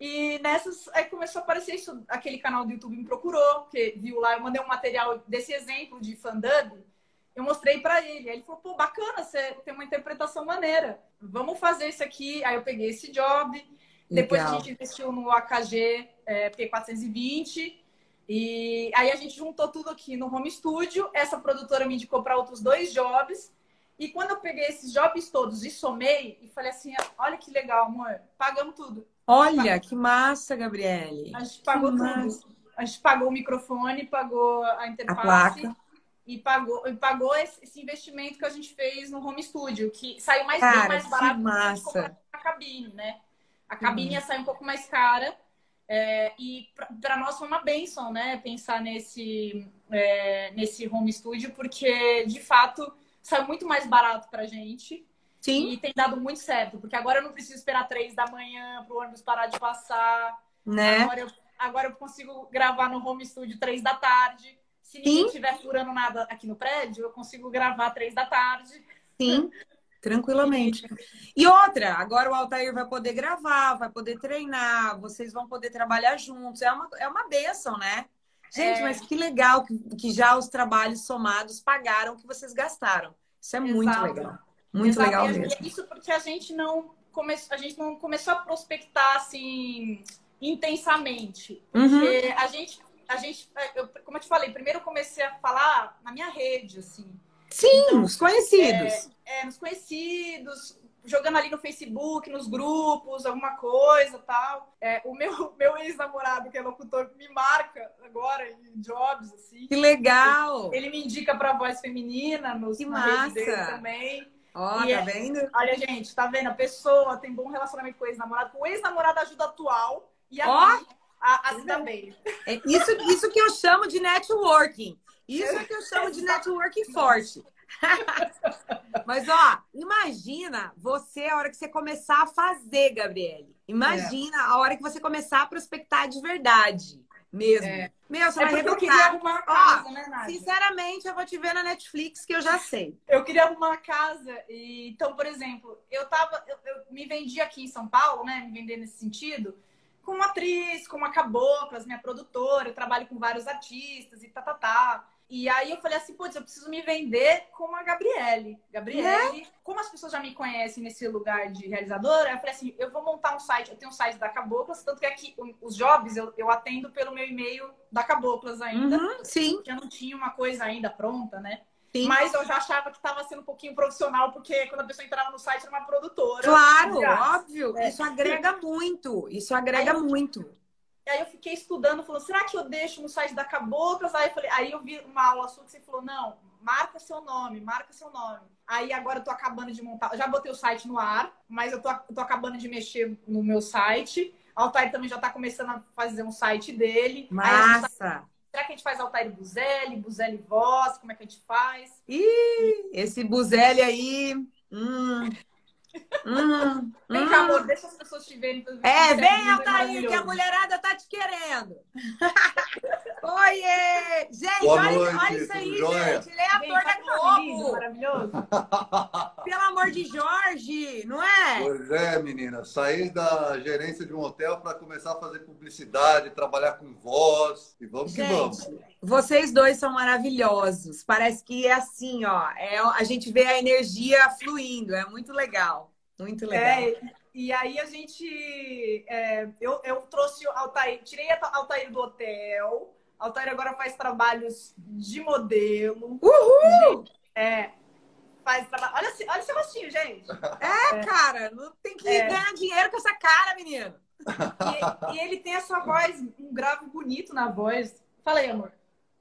A: E nessas, aí começou a aparecer isso, aquele canal do YouTube me procurou, porque viu lá, eu mandei um material desse exemplo de fandub, eu mostrei pra ele. Aí ele falou, pô, bacana, você tem uma interpretação maneira. Vamos fazer isso aqui. Aí eu peguei esse job, depois a
D: Legal.
A: gente investiu no AKG é, P420. E aí a gente juntou tudo aqui no home studio. Essa produtora me indicou para outros dois jobs. E quando eu peguei esses jobs todos e somei, e falei assim: olha que legal, amor, pagamos tudo.
D: Olha, que massa, Gabriele.
A: A gente pagou
D: Que
A: tudo.
D: massa.
A: A gente pagou o microfone, pagou a
D: A
A: interface
D: placa.
A: E pagou, e pagou esse, investimento que a gente fez no home studio, que saiu mais
D: Cara,
A: bem mais barato do que a gente
D: massa.
A: a cabine, né? A cabine
D: Uhum.
A: ia sair um pouco mais cara. é, e para nós foi uma benção, né? Pensar nesse, é, nesse home studio, porque de fato saiu muito mais barato pra gente.
D: Sim,
A: E tem dado muito certo, porque agora eu não preciso esperar três da manhã pro ônibus parar de passar.
D: né?
A: Agora, eu, agora eu consigo gravar no home studio três da tarde. Se ninguém
D: Sim.
A: estiver furando nada aqui no prédio, eu consigo gravar três da tarde.
D: Sim, tranquilamente. E outra, agora o Altair vai poder gravar, vai poder treinar, vocês vão poder trabalhar juntos. É uma, é uma benção, né? Gente,
A: É.
D: mas que legal que, que já os trabalhos somados pagaram o que vocês gastaram. Isso é muito
A: Exato.
D: legal. Muito
A: Exato.
D: legal
A: E
D: mesmo.
A: é Isso porque a gente não começou, a gente não começou a prospectar assim intensamente.
D: Uhum.
A: Porque a gente, a gente, eu, como eu te falei, primeiro eu comecei a falar na minha rede, assim.
D: Sim, os conhecidos.
A: é, nos conhecidos, jogando ali no Facebook, nos grupos, alguma coisa tal. É, o meu, meu ex-namorado, que é locutor, me marca agora em jobs, assim.
D: Que legal!
A: Ele me indica pra voz feminina nos
D: Que
A: rede dele
D: massa!
A: também.
D: Ó,
A: E
D: tá
A: é-
D: vendo?
A: Olha, gente, tá vendo? A pessoa tem bom relacionamento com o ex-namorado. O ex-namorado ajuda atual e a,
D: Ó!
A: Mim a, a se dar bem.
D: É isso, isso que eu chamo de networking. Isso é que eu chamo de networking forte. Mas, ó, imagina você a hora que você começar a fazer, Gabriele. Imagina a hora que você começar a prospectar de verdade. Mesmo.
A: É.
D: Meu, você
A: É
D: vai
A: eu queria arrumar casa, né, Nádia?
D: Sinceramente, eu vou te ver na Netflix, que eu já sei.
A: Eu queria arrumar uma casa. E, então, por exemplo, eu tava. Eu, eu me vendi aqui em São Paulo, né? Me vender nesse sentido, como atriz, como a Caboclas, minha produtora, eu trabalho com vários artistas e tá, tá, tá. E aí eu falei assim, putz, eu preciso me vender como a Gabriele. Gabriele, como as pessoas já me conhecem nesse lugar de realizadora, eu falei assim, eu vou montar um site, eu tenho um site da Caboclas, tanto que aqui os jobs eu, eu atendo pelo meu e-mail da Caboclas ainda.
D: Uhum, sim.
A: Eu não tinha uma coisa ainda pronta, né?
D: Sim.
A: Mas eu já achava que estava sendo um pouquinho profissional, porque quando a pessoa entrava no site era uma produtora.
D: Claro,
A: Já.
D: óbvio.
A: É.
D: Isso agrega muito. Isso agrega
A: Aí
D: muito.
A: E aí eu fiquei estudando, falou, será que eu deixo no site da Caboclas? Aí eu falei, aí eu vi uma aula sua que você falou, não, marca seu nome, marca seu nome. Aí agora eu tô acabando de montar, eu já botei o site no ar, mas eu tô, tô acabando de mexer no meu site. A Altair também já tá começando a fazer um site dele.
D: Massa.
A: Será que a gente faz Altair Buzelli, Buzelli Voz? Como é que a gente faz?
D: Ih, esse Buzelli aí. Hum. Hum.
A: Vem
D: hum.
A: cá, amor, deixa as pessoas te verem.
D: É, vem, Altair, que a mulherada tá te querendo. Oiê! Gente,
B: Boa
D: olha,
B: noite,
D: olha isso aí, gente. Ele é ator da Globo.
A: maravilhoso.
D: Pelo amor de Jorge, não é?
B: Pois é, menina. Sair da gerência de um hotel para começar a fazer publicidade, trabalhar com voz. E vamos que vamos.
D: Gente, vocês dois são maravilhosos. Parece que é assim, ó. É, a gente vê a energia fluindo. É muito legal. Muito legal.
A: É, e aí a gente. é, eu, eu trouxe o Altair, tirei a Altair do hotel. Altair agora faz trabalhos de modelo.
D: Uhul!
A: É, faz trabalho. Olha, esse- olha esse rostinho, gente.
D: É, cara, não tem que
A: É.
D: ganhar dinheiro com essa cara, menino.
A: E, e ele tem essa voz, um grave bonito na voz. Fala aí, amor.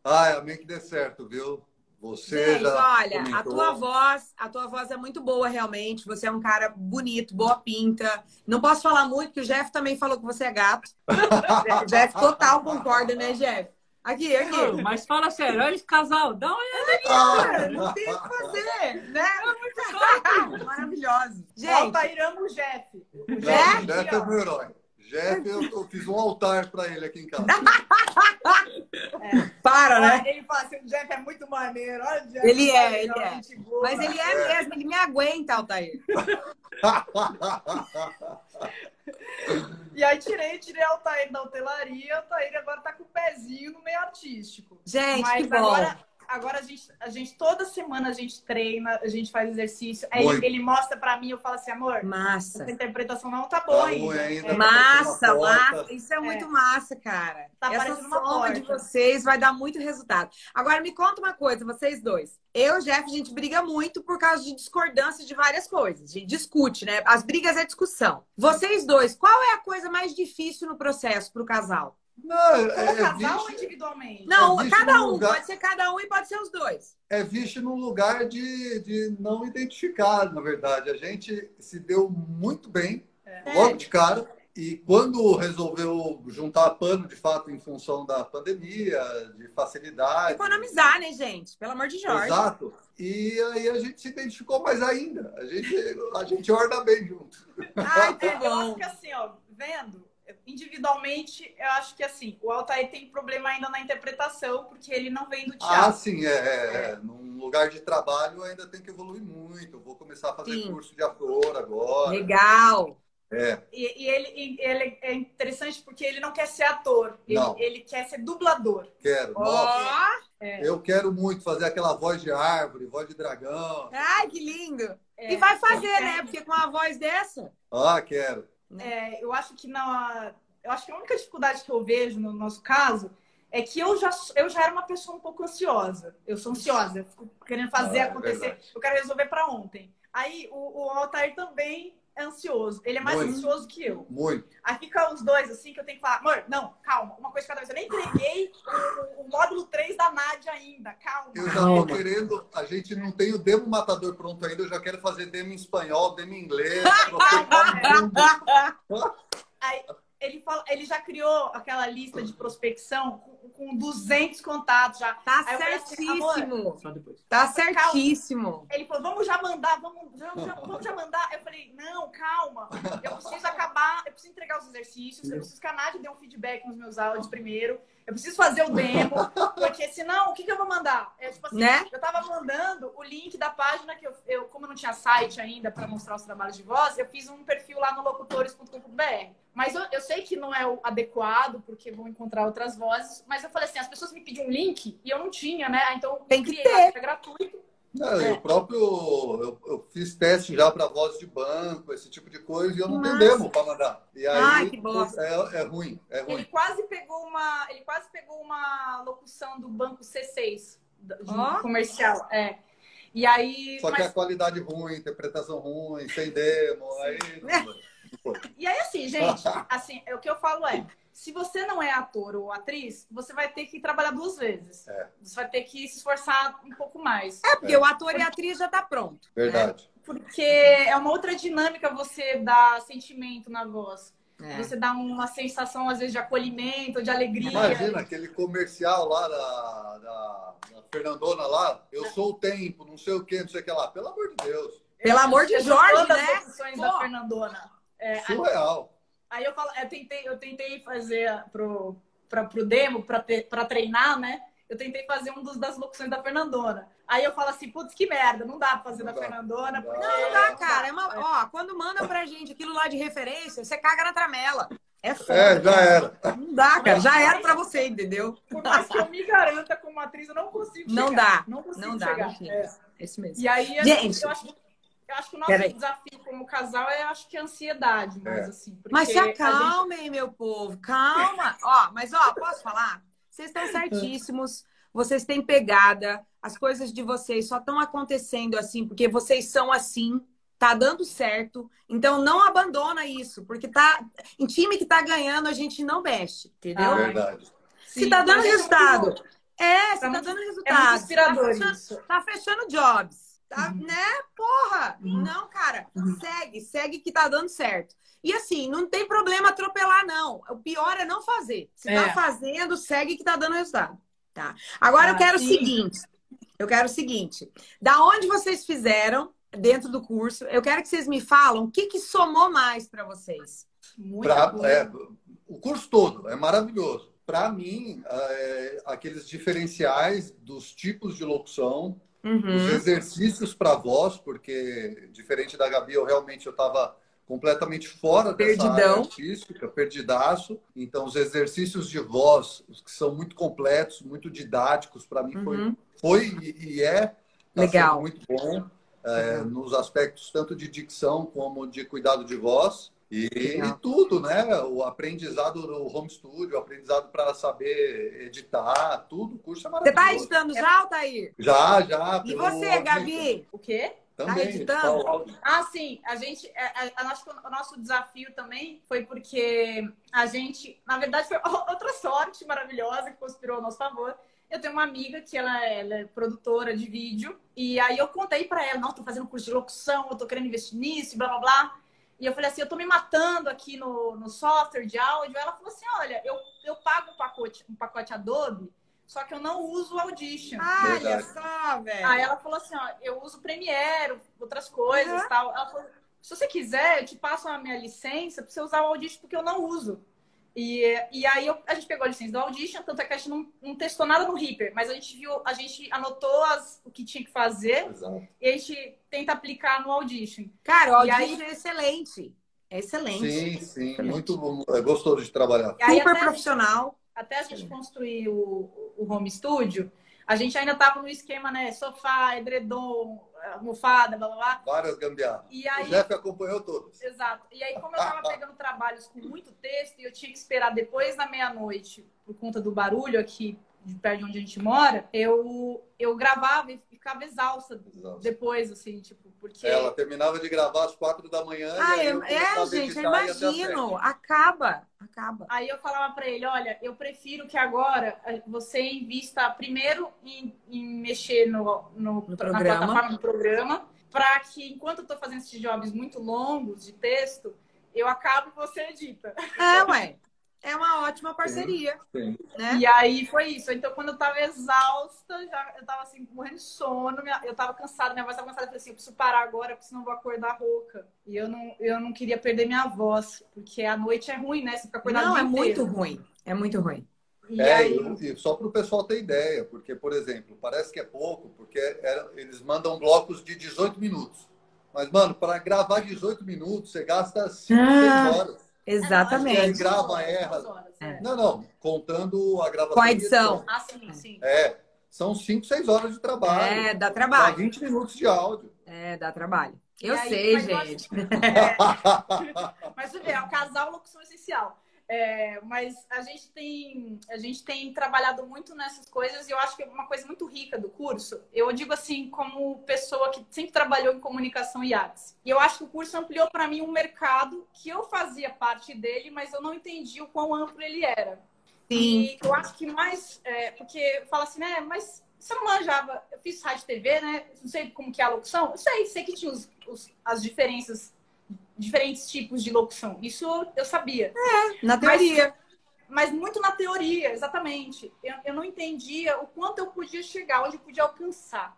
B: Ai, amém que dê certo, viu? Você
D: Gente,
B: já
D: olha, a
B: comentou.
D: tua voz, a tua voz é muito boa, realmente. Você é um cara bonito, boa pinta. Não posso falar muito, porque o Jeff também falou que você é gato. O Jeff total concorda, né, Jeff? Aqui, aqui.
E: Não, mas fala sério, olha esse casal, dá uma olhada.
D: Cara, não tem o que fazer, né? Maravilhoso. Gente,
A: Altair ama o Jeff. O
B: Não,
A: Jeff,
B: Jeff é meu herói. Jeff, eu, eu fiz um altar para ele aqui em casa.
D: para, né?
A: Ele fala assim, o Jeff é muito maneiro. Olha o Jeff.
D: Ele é, ele é.
A: boa.
D: Mas ele é mesmo, ele me aguenta, Altair.
A: E aí tirei, tirei o Altair da hotelaria. O Altair agora tá com o pezinho no meio artístico.
D: Gente,
A: Mas
D: que bom.
A: agora, agora a, gente, a gente, toda semana a gente treina, a gente faz exercício. Aí ele, ele mostra pra mim, eu falo assim, amor,
D: Massa.
A: essa interpretação não tá boa
B: Tá
A: ainda.
B: ainda.
A: É,
D: Massa, massa. Isso é muito massa, cara.
A: Tá
D: Essa
A: parecendo uma
D: soma de
A: porta.
D: vocês vai dar muito resultado. Agora, me conta uma coisa, vocês dois. Eu e o Jeff, a gente briga muito por causa de discordância de várias coisas. A gente discute, né? As brigas é discussão. Vocês dois, qual é a coisa mais difícil no processo pro casal?
B: Não,
A: Como
B: é, é,
A: casal ou individualmente?
D: Não,
B: É
D: cada um.
B: lugar-
D: Pode ser cada um e pode ser os dois.
B: é visto num lugar de, de não identificado, na verdade. A gente se deu muito bem,
A: É.
B: logo de cara. E quando resolveu juntar pano, de fato, em função da pandemia, de facilidade.
D: Economizar, né, gente? Pelo amor de Jorge.
B: Exato. E aí a gente se identificou mais ainda. A gente, a gente orna bem junto.
D: Ai, que
A: É, eu acho
D: bom.
A: que assim, ó, vendo, individualmente, eu acho que assim, o Altair tem problema ainda na interpretação, porque ele não vem do
B: Ah,
A: teatro.
B: sim, é, é, é. Num lugar de trabalho ainda tem que evoluir muito. Eu vou começar a fazer
D: Sim.
B: curso de ator agora.
D: Legal.
B: É,
A: E, e ele, ele é interessante porque ele não quer ser ator, ele,
B: Não.
A: ele quer ser dublador.
B: quero.
D: Ó.
B: Nossa,
A: É.
B: eu quero muito fazer aquela voz de árvore, voz de dragão.
D: Ai, que lindo.
A: É,
D: E vai fazer, né? Porque com a voz dessa.
B: Ah, quero.
A: É, eu acho que na, eu acho que a única dificuldade que eu vejo no nosso caso é que eu já, eu já era uma pessoa um pouco ansiosa. Eu sou ansiosa, eu fico querendo fazer
B: Ah, é
A: acontecer,
B: verdade.
A: eu quero resolver para ontem. Aí o, o Altair também ansioso. Ele é mais
B: Muito.
A: ansioso que eu.
B: Muito.
A: Aí fica os dois assim que eu tenho que falar, amor, não, calma, uma coisa de cada vez. Eu nem entreguei o, o- o módulo 3 da Nádia ainda, calma.
B: Eu já tô querendo. A gente não tem o demo matador pronto ainda. Eu já quero fazer demo em espanhol, demo em inglês.
A: Aí ele, fala, ele já criou aquela lista de prospecção com, com 200 contatos já.
D: Tá
A: Aí falei assim,
D: certíssimo. Tá certíssimo.
A: Ele falou, vamos já mandar, vamos, já, já- vamos já mandar. Eu falei, não, calma, eu preciso acabar, eu preciso entregar os exercícios, eu preciso que a Nádia dê um feedback nos meus áudios primeiro, eu preciso fazer o demo, porque senão, o que, que eu vou mandar? É, tipo assim,
D: Né?
A: eu tava mandando o link da página que eu, eu como eu não tinha site ainda para mostrar os trabalhos de voz, eu fiz um perfil lá no locutores.com.br. Mas eu, eu sei que não é o adequado, porque vão encontrar outras vozes, mas eu falei assim, as pessoas me pediam um link e eu não tinha, né? Então, eu
D: Tem que
A: criei,
D: ter.
A: é gratuito.
B: Não,
A: É.
B: Eu próprio eu, eu fiz teste já para voz de banco, esse tipo de coisa, e eu não tenho
D: Massa.
B: demo para mandar. E aí
D: Ai, que bosta.
B: é, é ruim, é
A: Ele
B: ruim.
A: quase pegou uma, ele quase pegou uma locução do banco C6 de
D: Ó.
A: comercial, é. E aí,
B: Só que
A: mas-
B: a qualidade ruim, interpretação ruim, sem demo, aí.
A: e aí assim, gente, assim, é o que eu falo é, se você não é ator ou atriz, você vai ter que trabalhar duas vezes.
B: É.
A: Você vai ter que se esforçar um pouco mais.
D: É, porque o ator e a atriz já tá pronto.
B: Verdade.
A: Porque é uma outra dinâmica você dar sentimento na voz.
D: É.
A: Você dá uma sensação, às vezes, de acolhimento, de alegria.
B: Imagina aquele comercial lá da, da, da Fernandona lá, eu sou o tempo, não sei o que, não sei o que lá. Pelo amor de Deus.
D: Pelo amor de Jorge, né? Pô.
A: da Fernandona. É,
B: Surreal.
A: Aí eu falo, eu tentei, eu tentei fazer pro, pra, pro demo, pra treinar, né? Eu tentei fazer um dos, das locuções da Fernandona. Aí eu falo assim, putz, que merda, não dá pra fazer
B: Não
A: da
B: dá,
A: Fernandona.
B: não dá.
A: porque-
D: Não dá, cara. É uma... Ó, quando manda pra gente aquilo lá de referência, você caga na tramela. É foda.
B: É, já era.
D: Não dá, cara. Já era pra você, entendeu?
A: Por mais que eu me garanta como atriz, eu não consigo
D: Não
A: chegar.
D: dá.
A: Não consigo
D: Não dá,
A: chegar.
D: não fica.
A: É.
D: Esse mesmo.
A: E aí,
D: Gente.
A: eu, acho, eu acho que o nosso
D: Peraí.
A: desafio como casal é, acho que a ansiedade, mais
B: É.
A: assim. porque
D: Mas se
A: a gente-
D: acalmem, meu povo. Calma. Ó, mas ó, posso falar? Vocês estão certíssimos. Vocês têm pegada. As coisas de vocês só estão acontecendo assim porque vocês são assim. Tá dando certo. Então não abandona isso, porque tá em time que tá ganhando a gente não mexe, entendeu?
A: Ah,
B: Verdade.
D: se
A: Sim,
D: tá dando
A: mas é
D: resultado. É, se tá
A: muito-
D: dando
A: É
D: resultado.
A: muito inspirador
D: tá fechando,
A: isso.
D: tá fechando jobs. Tá,
A: Uhum.
D: né? Porra! Não, cara. Segue, segue que tá dando certo. E assim, não tem problema atropelar, não. O pior é não fazer. Se
A: É.
D: tá fazendo, segue que tá dando resultado. Tá? Agora eu
A: Ah,
D: quero
A: sim.
D: o seguinte. Eu quero o seguinte. Da onde vocês fizeram dentro do curso, eu quero que vocês me falam o que, que somou mais para vocês.
B: Pra- é, o curso todo é maravilhoso. Para mim, é, aqueles diferenciais dos tipos de locução, os
D: Uhum.
B: exercícios para voz, porque diferente da Gabi, eu realmente eu estava completamente fora dessa
D: Perdidão.
B: área artística, perdidaço. Então, os exercícios de voz, os que são muito completos, muito didáticos, para mim foi,
D: Uhum.
B: foi e e é tá
D: Legal.
B: muito bom é, nos aspectos tanto de dicção como de cuidado de voz. E, e tudo, né? O aprendizado no home studio, o aprendizado para saber editar, tudo. O curso é
D: Você tá
B: maravilhoso.
D: editando já, Altair?
B: Já, já.
D: E
B: pelo
D: você. Gabi?
A: O quê?
B: Também.
D: Tá editando?
B: áudio.
A: Ah, sim. A gente, é, é, a nosso, o nosso desafio também foi porque a gente, na verdade, foi outra sorte maravilhosa que conspirou a nosso favor. Eu tenho uma amiga que ela, é- ela é produtora de vídeo e aí eu contei pra ela, não, tô fazendo curso de locução, eu tô querendo investir nisso, e blá blá blá. E eu falei assim, eu tô me matando aqui no, no software de áudio. Ela falou assim, olha, eu, eu pago um pacote, um pacote Adobe, só que eu não uso o Audition.
D: Olha
B: Verdade.
D: só, velho.
A: Aí ela falou assim, ó, eu uso Premiere, outras coisas
D: Uhum.
A: tal. Ela falou, se você quiser, eu te passo a minha licença pra você usar o Audition, porque eu não uso. E, e aí eu- a gente pegou a licença do Audition, tanto é que a gente não, não testou nada no Reaper, mas a gente viu, a gente anotou as- o que tinha que fazer
B: Exato.
A: e a gente tenta aplicar no Audition.
D: Cara, o Audition
A: aí-
D: é excelente. É excelente.
B: Sim, sim.
D: Excelente.
B: Muito. É gostoso de trabalhar.
A: E
D: Super
A: até,
D: profissional.
A: até a gente construir o, o home studio, a gente ainda tava no esquema, né? Sofá, edredom, almofada, blá blá blá.
B: Várias gambiarras.
A: E
B: O Jeff acompanhou todas.
A: Exato. E aí, como eu tava pegando trabalhos com muito texto e eu tinha que esperar depois da meia-noite, por conta do barulho aqui de perto de onde a gente mora, eu, eu gravava e ficava exausta depois, assim, tipo, porque.
B: Ela terminava de gravar às quatro da manhã.
D: Ah,
B: e
D: é,
B: eu
D: é,
B: a
D: gente, eu imagino. Acaba, acaba.
A: Aí eu falava pra ele, olha, eu prefiro que agora eh, você invista primeiro em, em mexer no, no,
D: No
A: na
D: programa.
A: plataforma do programa, para que enquanto eu tô fazendo esses jobs muito longos de texto, eu acabo e você edita.
D: É, ué. É uma ótima parceria.
B: Sim.
D: Né?
A: E aí foi isso. Então, quando eu tava exausta, já, eu tava assim, morrendo de sono, minha- eu tava cansada, minha voz tava cansada. Eu falei assim, eu preciso parar agora, porque senão eu vou acordar rouca. E eu não, eu não queria perder minha voz, porque a noite é ruim, né? Você fica acordado
D: Não, é muito
A: inteiro.
D: ruim. É muito ruim.
A: E
B: É,
A: aí,
B: e, e só para o pessoal ter ideia, porque, por exemplo, parece que é pouco, porque é- eles mandam blocos de 18 minutos. Mas, mano, para gravar 18 minutos, você gasta 5,
D: Ah.
B: 6 horas.
A: É, não,
D: Exatamente.
B: Aí grava, erra.
A: é.
B: Não, não, contando a gravação.
D: Com a edição.
A: Ah, sim, sim.
B: É, são 5, 6 horas de trabalho.
D: É, dá
B: Dá
D: trabalho.
B: 20 minutos de áudio.
D: É, dá trabalho. Eu
A: E aí,
D: sei,
A: mas
D: gente.
A: Mas você vê, é o casal locução essencial. É, mas a gente tem a gente tem trabalhado muito nessas coisas e eu acho que é uma coisa muito rica do curso. Eu digo assim, como pessoa que sempre trabalhou em comunicação e artes. E eu acho que o curso ampliou para mim um mercado que eu fazia parte dele, mas eu não entendi o quão amplo ele era.
D: Sim.
A: E eu acho que mais, é, porque fala assim, né, mas você não manjava, eu fiz rádio TV, né, não sei como que é a locução, eu sei, sei que tinha os, os- as diferenças, diferentes tipos de locução, isso eu sabia,
D: Na teoria.
A: mas muito na teoria, exatamente. Eu, eu não entendia o quanto eu podia chegar, onde eu podia alcançar.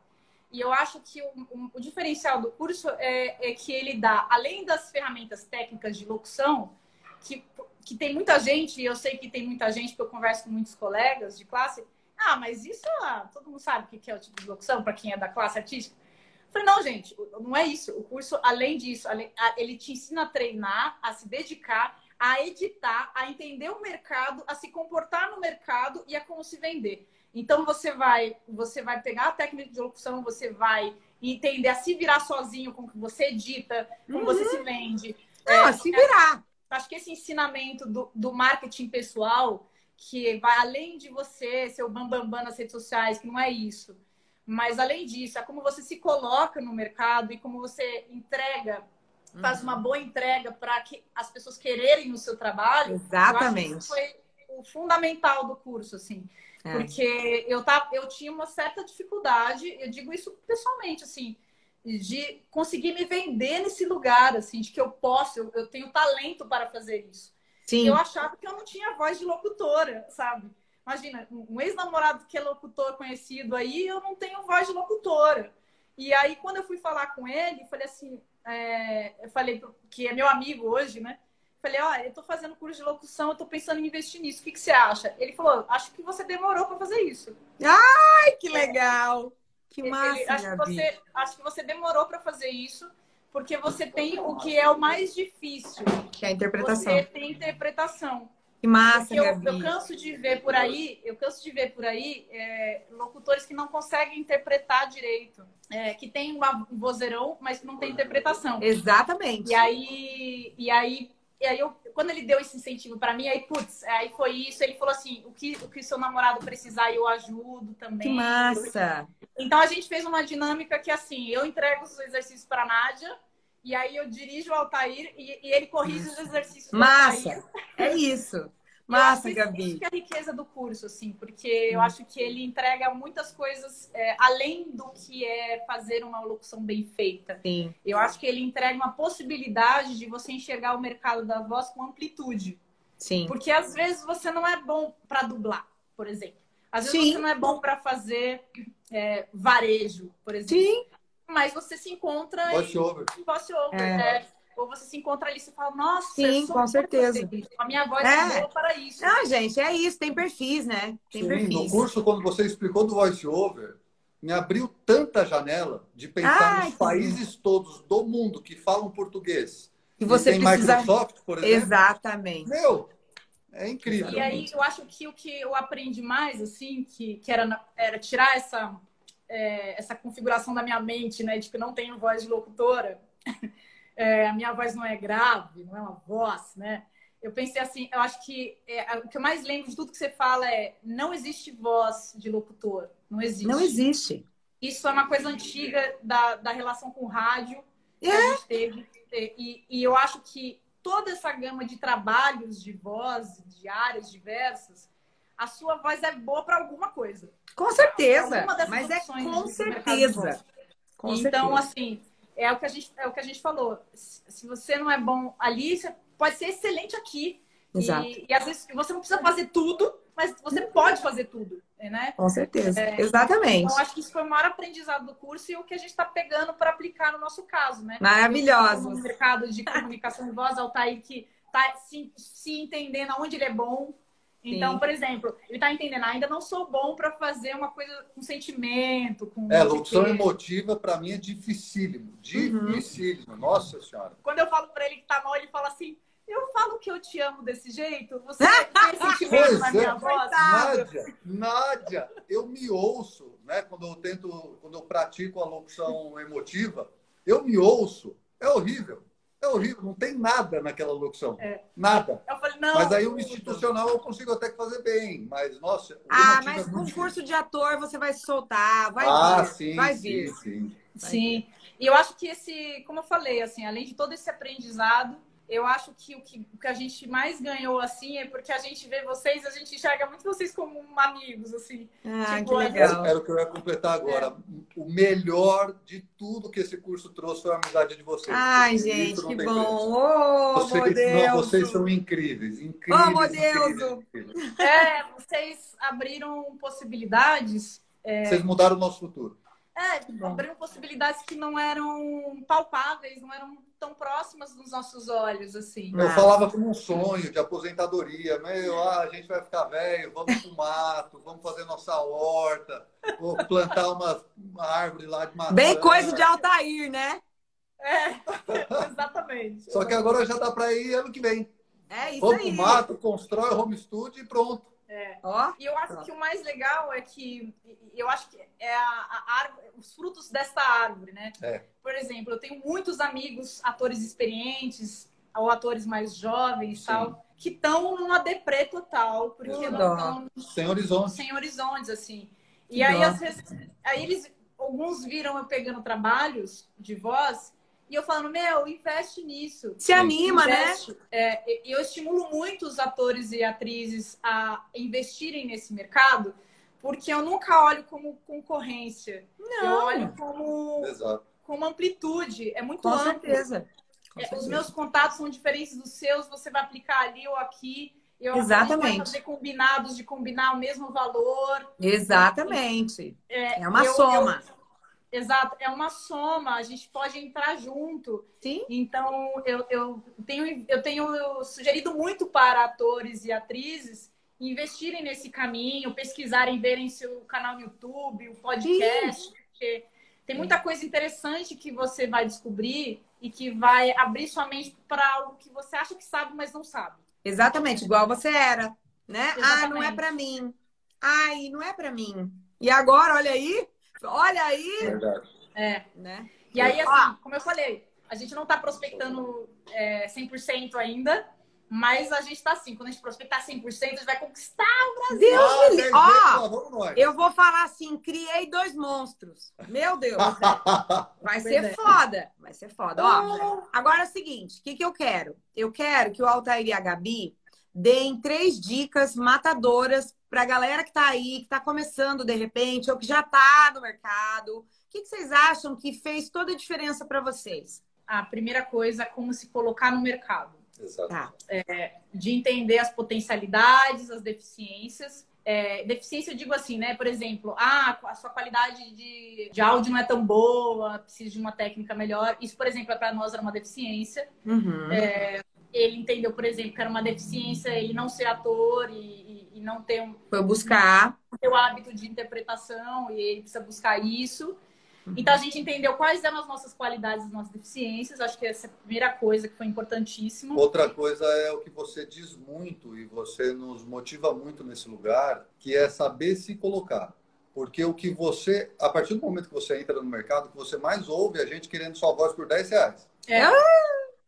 A: E eu acho que o, o- o diferencial do curso é, é que ele dá, além das ferramentas técnicas de locução, que, que tem muita gente, e eu sei que tem muita gente, porque eu converso com muitos colegas de classe, ah, mas isso ah, todo mundo sabe o que é o tipo de locução para quem é da classe artística. Eu falei, não, gente, não é isso. O curso, além disso, ele te ensina a treinar, a se dedicar, a editar, a entender o mercado, a se comportar no mercado e a como se vender. Então você vai, você vai pegar a técnica de locução, você vai entender a se virar sozinho com o que você edita, como você se vende.
D: Não,
A: É,
D: se virar.
A: acho que esse ensinamento do, do marketing pessoal, que vai além de você ser o bambambam bam, bam nas redes sociais, que não é isso. Mas além disso, é como você se coloca no mercado e como você entrega, faz uma boa entrega para que as pessoas quererem o seu trabalho.
D: Exatamente.
A: isso foi o fundamental do curso, assim.
D: É.
A: Porque eu, tava, eu tinha uma certa dificuldade, eu digo isso pessoalmente, assim, de conseguir me vender nesse lugar, assim, de que eu posso, eu, eu tenho talento para fazer isso.
D: Sim.
A: Eu achava que eu não tinha voz de locutora, sabe? Imagina, um ex-namorado que é locutor conhecido aí, eu não tenho voz de locutora. E aí, quando eu fui falar com ele, falei assim, é, eu falei que é meu amigo hoje, né? Falei, ó, eu tô fazendo curso de locução, eu tô pensando em investir nisso. O que, que você acha? Ele falou, acho que você demorou para fazer isso.
D: Ai, que legal. Que
A: Ele-
D: massa,
A: acho, que você, acho que você demorou para fazer isso, porque você tem o que é o mais difícil.
D: Que é a interpretação.
A: Você tem interpretação.
D: Que massa,
A: eu,
D: Gabi.
A: eu canso de ver por aí, eu canso de ver por aí é, locutores que não conseguem interpretar direito, é, que tem um vozeirão, mas que não tem interpretação.
D: Exatamente.
A: E aí, e aí, e aí eu, quando ele deu esse incentivo pra mim, aí putz, aí foi isso. Ele falou assim, o que o que seu namorado precisar eu ajudo também.
D: Que massa.
A: Então a gente fez uma dinâmica que assim, eu entrego os exercícios pra Nádia. E aí eu dirijo o Altair e, e ele corrige os exercícios.
D: Massa. É isso. Massa,
A: isso-
D: Gabi.
A: Isso que é a riqueza do curso, assim, porque eu acho que ele entrega muitas coisas é, além do que é fazer uma locução bem feita.
D: Sim.
A: Eu acho que ele entrega uma possibilidade de você enxergar o mercado da voz com amplitude.
D: Sim.
A: Porque às vezes você não é bom para dublar, por exemplo. Às vezes
D: Sim.
A: você não é bom para fazer é, varejo, por exemplo.
D: Sim.
A: Mas você se encontra
B: Voice over.
A: em voice over.
D: É.
A: né? Ou você se encontra ali e você fala, nossa,
D: Sim,
A: sou
D: com certeza.
A: isso. A minha voz
D: É.
A: é boa para isso.
D: Ah, gente, é isso. Tem perfis, né? Tem
B: Sim, no
D: perfis.
B: curso, quando você explicou do voice over, me abriu tanta janela de pensar
D: Ai,
B: nos
D: que
B: países todos do mundo que falam português.
D: E você
B: tem
D: precisa.
B: Microsoft, por exemplo.
D: Exatamente.
B: Meu, é incrível.
A: E aí eu acho que o que eu aprendi mais, assim, que, que era, na- era tirar essa, é, essa configuração da minha mente, né? De que não tenho voz de locutora. É, a minha voz não é grave, não é uma voz, né? Eu pensei assim, eu acho que é, o que eu mais lembro de tudo que você fala é não existe voz de locutor. Não existe.
D: Não existe.
A: Isso é uma coisa antiga da, da relação com o rádio que
D: É.
A: a gente teve. E, e eu acho que toda essa gama de trabalhos de voz, de áreas diversas, a sua voz é boa para alguma coisa.
D: Com certeza. Mas é com certeza. Com
A: então,
D: certeza.
A: assim, é o, que a gente, é o que a gente falou. Se você não é bom ali, você pode ser excelente aqui.
D: Exato.
A: E, e às vezes você não precisa fazer tudo, mas você pode fazer tudo, né?
D: Com certeza. Exatamente.
A: Então, acho que isso foi o maior aprendizado do curso e o que a gente está pegando para aplicar no nosso caso, né?
D: Maravilhoso.
A: No mercado de comunicação de voz, Altair que está se, se entendendo aonde ele é bom. Então,
D: Sim.
A: por exemplo, ele está entendendo, ainda não sou bom para fazer uma coisa com sentimento, com.
B: É, locução emotiva para mim é dificílimo. Dificílimo. Nossa Senhora.
A: Quando eu falo para ele que tá mal, ele fala assim: Eu falo que eu te amo desse jeito? Você tem sentimento
B: Pois
A: na
B: é.
A: minha voz?
B: Nádia, Nádia, eu me ouço, né? Quando eu tento, quando eu pratico a locução emotiva, eu me ouço. É horrível. É horrível, não tem nada naquela locução.
A: É.
B: Nada.
A: Eu falei: Não.
B: Mas aí o
A: tudo."
B: institucional eu consigo até que fazer bem. Mas, nossa,
D: Ah, mas
B: é
D: com
B: muito
D: curso de ator você vai se soltar, vai
B: ah,
D: vir,
B: sim,
D: vai
B: sim,
D: vir.
B: sim.
A: Sim. E eu acho que esse, como eu falei, assim, além de todo esse aprendizado, eu acho que o que, o que a gente mais ganhou, assim, é porque a gente vê vocês, a gente enxerga muito vocês como amigos, assim.
D: Ah,
A: Tipo,
D: que legal.
B: Era, o que eu ia completar agora. O melhor de tudo que esse curso trouxe foi a amizade de vocês.
D: Ai,
B: Isso
D: gente, que bom. Ô,
B: Vocês, não, vocês são incríveis, incríveis.
D: Ô, Modeuso.
B: incríveis, incríveis.
A: É, vocês abriram possibilidades.
B: Vocês mudaram o nosso futuro.
A: É, abriram possibilidades que não eram palpáveis, não eram tão próximas dos nossos olhos, assim.
B: Eu
D: Ah.
B: falava como um sonho de aposentadoria. Meu, ah, a gente vai ficar velho, vamos pro mato, vamos fazer nossa horta, vou plantar uma, uma árvore lá de maçã.
D: Bem coisa de Altair, né?
A: É, exatamente.
B: Só que agora já dá para ir ano que vem.
D: É isso
B: Vamos
D: aí.
B: pro mato, constrói home studio e pronto.
D: Ó,
A: E eu acho que o mais legal é que eu acho que é a, a árvore, os frutos dessa árvore, né?
B: É.
A: Por exemplo, eu tenho muitos amigos, atores experientes, ou atores mais jovens,
B: Sim.
A: tal, que estão numa deprê total, porque
D: Que
A: não estão
B: Sem horizonte.
A: sem horizontes, assim.
D: Que
A: E aí,
D: dó.
A: às vezes, aí eles, alguns viram eu pegando trabalhos de voz e eu falando, meu, investe nisso.
D: se anima, né?
A: Investe. É, e eu estimulo muito os atores e atrizes a investirem nesse mercado, porque eu nunca olho como concorrência. Eu
D: Não,
A: olho como,
B: Exato.
A: como amplitude. É muito
D: com
A: amplo.
D: certeza. Com
A: É, os
D: certeza.
A: meus contatos são diferentes dos seus, você vai aplicar ali ou aqui. Eu,
D: Exatamente.
A: Fazer combinados de combinar o mesmo valor.
D: Exatamente. É uma
A: eu-
D: soma.
A: eu- exato, é uma soma, a gente pode entrar junto.
D: Sim.
A: Então, eu, eu, tenho, eu tenho sugerido muito para atores e atrizes investirem nesse caminho, pesquisarem, verem seu canal no YouTube, o podcast, porque tem muita coisa interessante que você vai descobrir e que vai abrir sua mente para algo que você acha que sabe, mas não sabe.
D: Exatamente, igual você era, né? Ah, não é
A: Exatamente.
D: pra mim. Ai, não é pra mim. E agora, olha aí, olha aí,
B: Verdade.
A: É.
D: né?
A: E aí, assim,
D: Ó.
A: como eu falei, a gente não está prospectando é, 100% ainda, mas a gente está assim. Quando a gente prospectar 100%, a gente vai conquistar.
D: Deus
B: Ah,
D: me livre. Ó, eu vou falar assim, criei dois monstros. Meu Deus, vai ser foda. Vai ser foda. Ó, agora é o seguinte, o que, que eu quero? Eu quero que o Altair e a Gabi deem três dicas matadoras pra galera que tá aí, que tá começando de repente, ou que já tá no mercado. O que, que vocês acham que fez toda a diferença pra vocês?
A: A primeira coisa é como se colocar no mercado.
B: Exato.
D: Tá.
A: De entender as potencialidades, as deficiências. É, deficiência eu digo assim, né? Por exemplo, ah, a sua qualidade de, de áudio não é tão boa, precisa de uma técnica melhor. Isso, por exemplo, para nós era uma deficiência.
D: Uhum.
A: Ele entendeu, por exemplo, que era uma deficiência ele não ser ator e, e- não ter um,
D: Foi buscar.
A: ter o hábito de interpretação e ele precisa buscar isso. Então a gente entendeu quais eram as nossas qualidades as nossas deficiências. Acho que essa é a primeira coisa que foi importantíssimo.
B: Outra coisa é o que você diz muito e você nos motiva muito nesse lugar, que é saber se colocar. Porque o que você, a partir do momento que você entra no mercado, o que você mais ouve é a gente querendo sua voz por 10 reais.
A: É.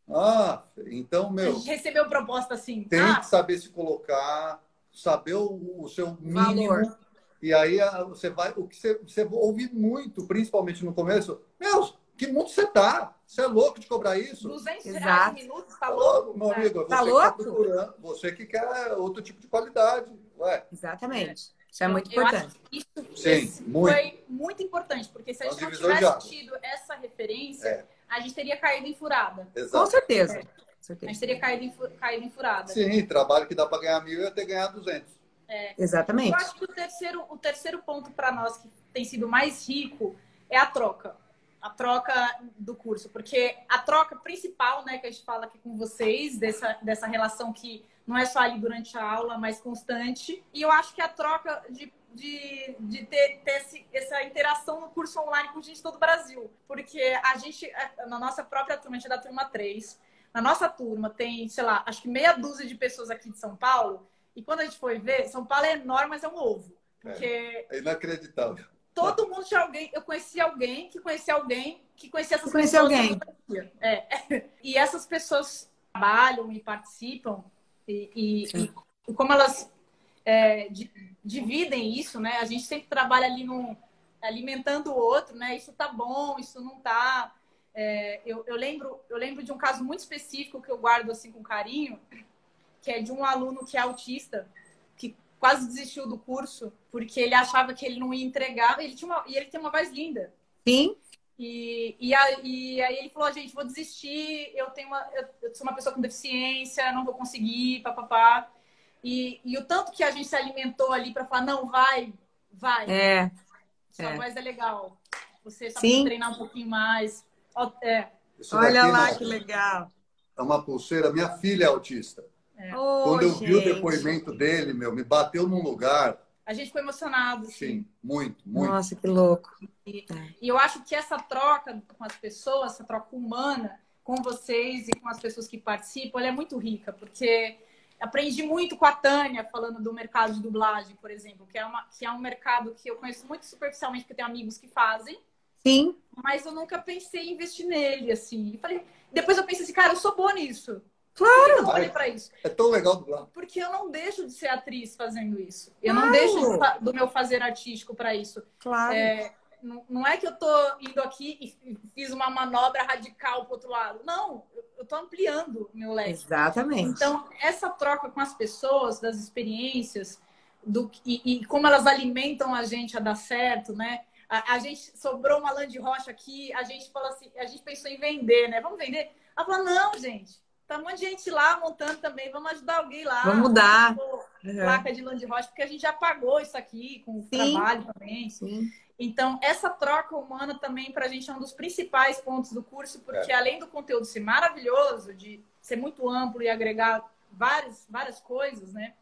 B: Ah, então,
A: A
B: meu,
A: gente recebeu proposta assim.
B: tem
A: ah,
B: que saber se colocar, saber o, o seu mínimo.
D: Valor.
B: E aí a- você vai, o que você, você ouve muito, principalmente no começo, meu, que mundo você tá? Você é louco de cobrar isso?
A: 200
D: Exato.
A: reais minutos, tá louco?
B: Meu amigo, é você
D: Tá
B: que
D: louco?
B: procurando, você que quer outro tipo de qualidade. Ué,
D: Exatamente. Isso é muito
A: Eu
D: importante.
A: acho que isso
B: Sim, muito.
A: foi muito importante, porque se a
B: É
A: gente não tivesse tido essa referência,
B: É.
A: a gente teria caído em furada.
D: Com
B: exato.
D: certeza. Certeza.
A: A gente teria caído em, caído em furada.
B: Sim, trabalho que dá para ganhar mil, eu ia ter ganhado 200.
A: Eu
D: Exatamente.
A: acho que o terceiro, o terceiro ponto para nós que tem sido mais rico é a troca. A troca do curso. Porque a troca principal, né, que a gente fala aqui com vocês, dessa, dessa relação que não é só ali durante a aula, mas constante. E eu acho que a troca de, de, de ter, ter esse- essa interação no curso online com gente de todo o Brasil. Porque a gente, na nossa própria turma, a gente é da turma 3, na nossa turma tem, sei lá, acho que meia dúzia de pessoas aqui de São Paulo. E quando a gente foi ver, São Paulo é enorme, mas é um ovo. Porque
B: É inacreditável.
A: todo mundo tinha alguém. Eu conheci alguém que conhecia alguém que conhecia essas
D: Conhecia
A: pessoas.
D: alguém.
A: É. E essas pessoas trabalham e participam, e, e- e como elas é, di- dividem isso, né? A gente sempre trabalha ali no, alimentando o outro, né? Isso tá bom, isso não tá. É, eu, eu lembro, eu lembro de um caso muito específico que eu guardo assim com carinho, que é de um aluno que é autista, que quase desistiu do curso porque ele achava que ele não ia entregar. Ele tinha uma, e ele tem uma voz linda.
D: Sim,
A: E, e, a- e aí ele falou, gente, vou desistir, eu tenho uma, eu, sou uma pessoa com deficiência, não vou conseguir, papapá. E, e o tanto que a gente se alimentou ali para falar, não, vai, vai,
D: é.
A: sua
D: é.
A: voz é legal. Você só
D: Sim.
A: treinar um pouquinho mais. É,
B: Isso
D: Olha lá
B: não,
D: que legal.
B: É uma pulseira. Minha filha é autista.
D: Ô,
B: Quando eu vi o
D: gente.
B: depoimento dele, meu, me bateu num lugar.
A: a gente ficou emocionado, assim.
B: Sim, muito, muito.
D: Nossa, que louco.
A: E eu acho que essa troca com as pessoas, essa troca humana com vocês e com as pessoas que participam, ela é muito rica, porque aprendi muito com a Tânia falando do mercado de dublagem, por exemplo, que é, uma, que é um mercado que eu conheço muito superficialmente, porque eu tenho amigos que fazem,
D: Sim,
A: mas eu nunca pensei em investir nele, assim. E falei, depois eu pensei assim, cara, eu sou boa nisso.
D: Claro.
A: Eu olhei pra isso?
B: É tão legal dublar.
A: Porque eu não deixo de ser atriz fazendo isso. Eu
D: Claro.
A: não deixo de do meu fazer artístico para isso.
D: claro.
A: É, não, não é que eu tô indo aqui e fiz uma manobra radical pro outro lado. Não, eu- tô ampliando o meu leque.
D: Exatamente.
A: Então, essa troca com as pessoas, das experiências, do, e, e como elas alimentam a gente a dar certo, né? A, a gente sobrou uma lã de rocha aqui, a gente falou assim, a gente pensou em vender, né? Vamos vender? Ela falou, não, gente, tá um monte de gente lá montando também, vamos ajudar alguém lá.
D: Vamos mudar.
A: Pô,
D: Uhum.
A: Placa de lã de rocha, porque a gente já pagou isso aqui com o
D: Sim.
A: trabalho também.
D: Sim.
A: Então, essa troca humana também, para a gente, é um dos principais pontos do curso, porque além do conteúdo ser maravilhoso, de ser muito amplo e agregar várias, várias coisas, né?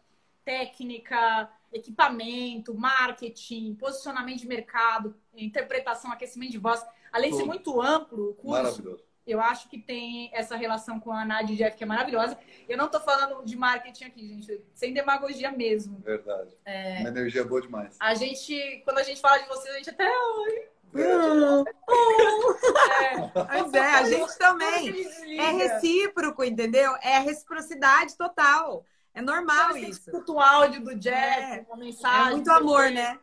A: Técnica, equipamento, marketing, posicionamento de mercado, interpretação, aquecimento de voz. Além de ser muito amplo o curso,
B: Maravilhoso.
A: eu acho que tem essa relação com a Nadia e Jeff que é maravilhosa. Eu não estou falando de marketing aqui, gente, sem demagogia mesmo.
B: Verdade.
A: É.
B: Uma energia boa demais.
A: A gente, quando a gente fala de vocês, a gente até.
D: Hum,
A: É,
D: Pois é, a gente também. É recíproco, entendeu? É reciprocidade total. É normal isso.
A: escuta o áudio do Jeff,
D: É.
A: uma mensagem.
D: É muito
A: o
D: amor, né?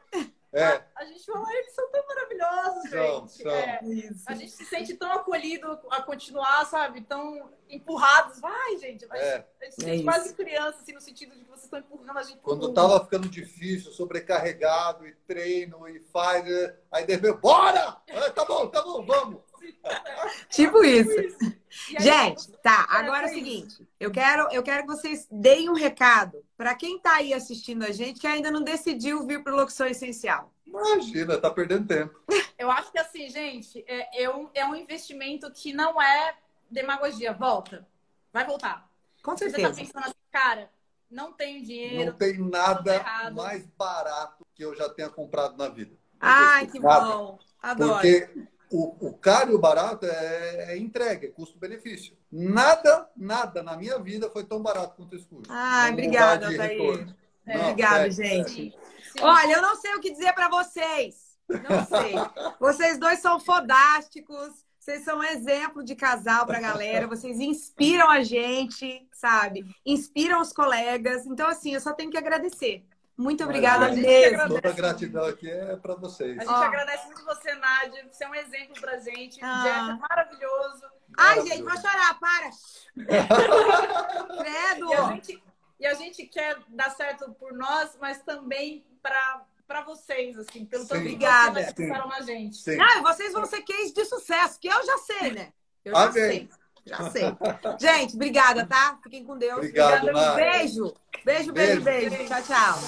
B: É,
A: A gente fala, "Ai, eles são tão maravilhosos,
B: São,
A: gente.
B: são.
A: É.
D: Isso.
A: A gente se sente tão acolhido a continuar, sabe? Tão empurrados. Vai, gente. A gente,
B: É.
A: a gente se
D: É
A: sente
D: isso.
A: quase criança, assim, no sentido de que vocês estão empurrando a gente
B: quando
A: mundo.
B: tava ficando difícil, sobrecarregado, e treino, e faz, é, aí de repente, bora! É, tá bom, tá bom, vamos!
D: Tipo isso.
A: E aí,
D: Gente, tá.
A: É,
D: Agora é o
A: é
D: seguinte. Eu quero, eu quero que vocês deem um recado para quem tá aí assistindo a gente que ainda não decidiu vir para Locução Essencial.
B: Imagina, tá perdendo tempo.
A: Eu acho que assim, gente, é, é, um, é um investimento que não é demagogia. Volta. Vai voltar.
D: Com
A: Se você tá
D: certeza.
A: pensando assim, cara, não tenho dinheiro.
B: Não tem nada mais barato que eu já tenha comprado na vida.
D: Ai, que
B: Nada.
D: bom. Adoro.
B: Porque o, o caro e o barato é, é entrega, é custo-benefício. Nada, nada na minha vida foi tão barato quanto esse curso. Não
D: obrigada, Thaís.
A: É,
B: Não,
D: Obrigada,
B: sério,
D: gente.
A: Sim, sim.
D: Olha, eu não sei o que dizer para vocês. Não sei. Vocês dois são fodásticos. Vocês são um exemplo de casal pra galera. Vocês inspiram a gente, sabe? Inspiram os colegas. Então, assim, eu só tenho que agradecer. Muito obrigada
B: Mas,
A: gente,
D: mesmo.
B: Toda a gratidão aqui é para vocês.
A: A gente
D: Ó.
A: agradece muito você, Nádia. Você é um exemplo pra gente.
D: Ah.
A: O Jeff é maravilhoso.
D: Ai, gente, vou chorar, para. Credo.
A: E a, gente, e a gente quer dar certo por nós, mas também pra, pra vocês, assim, pelo tanto que
D: Obrigada.
A: vocês acreditaram na gente.
B: Sim.
D: Não, vocês vão ser case de sucesso, que eu já sei, né? Eu já
B: Amém.
D: sei.
B: Já sei. Gente, obrigada, tá? Fiquem com Deus.
A: Obrigado,
B: Obrigada.
A: Nath.
B: Beijo. Beijo, beijo,
A: Beijo.
B: beijo. Tchau, tchau.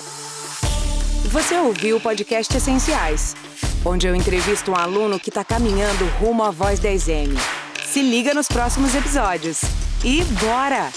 D: Você ouviu o podcast Essenciais, onde eu entrevisto um aluno que está caminhando rumo à Voz 10M. Se liga nos próximos episódios. E bora!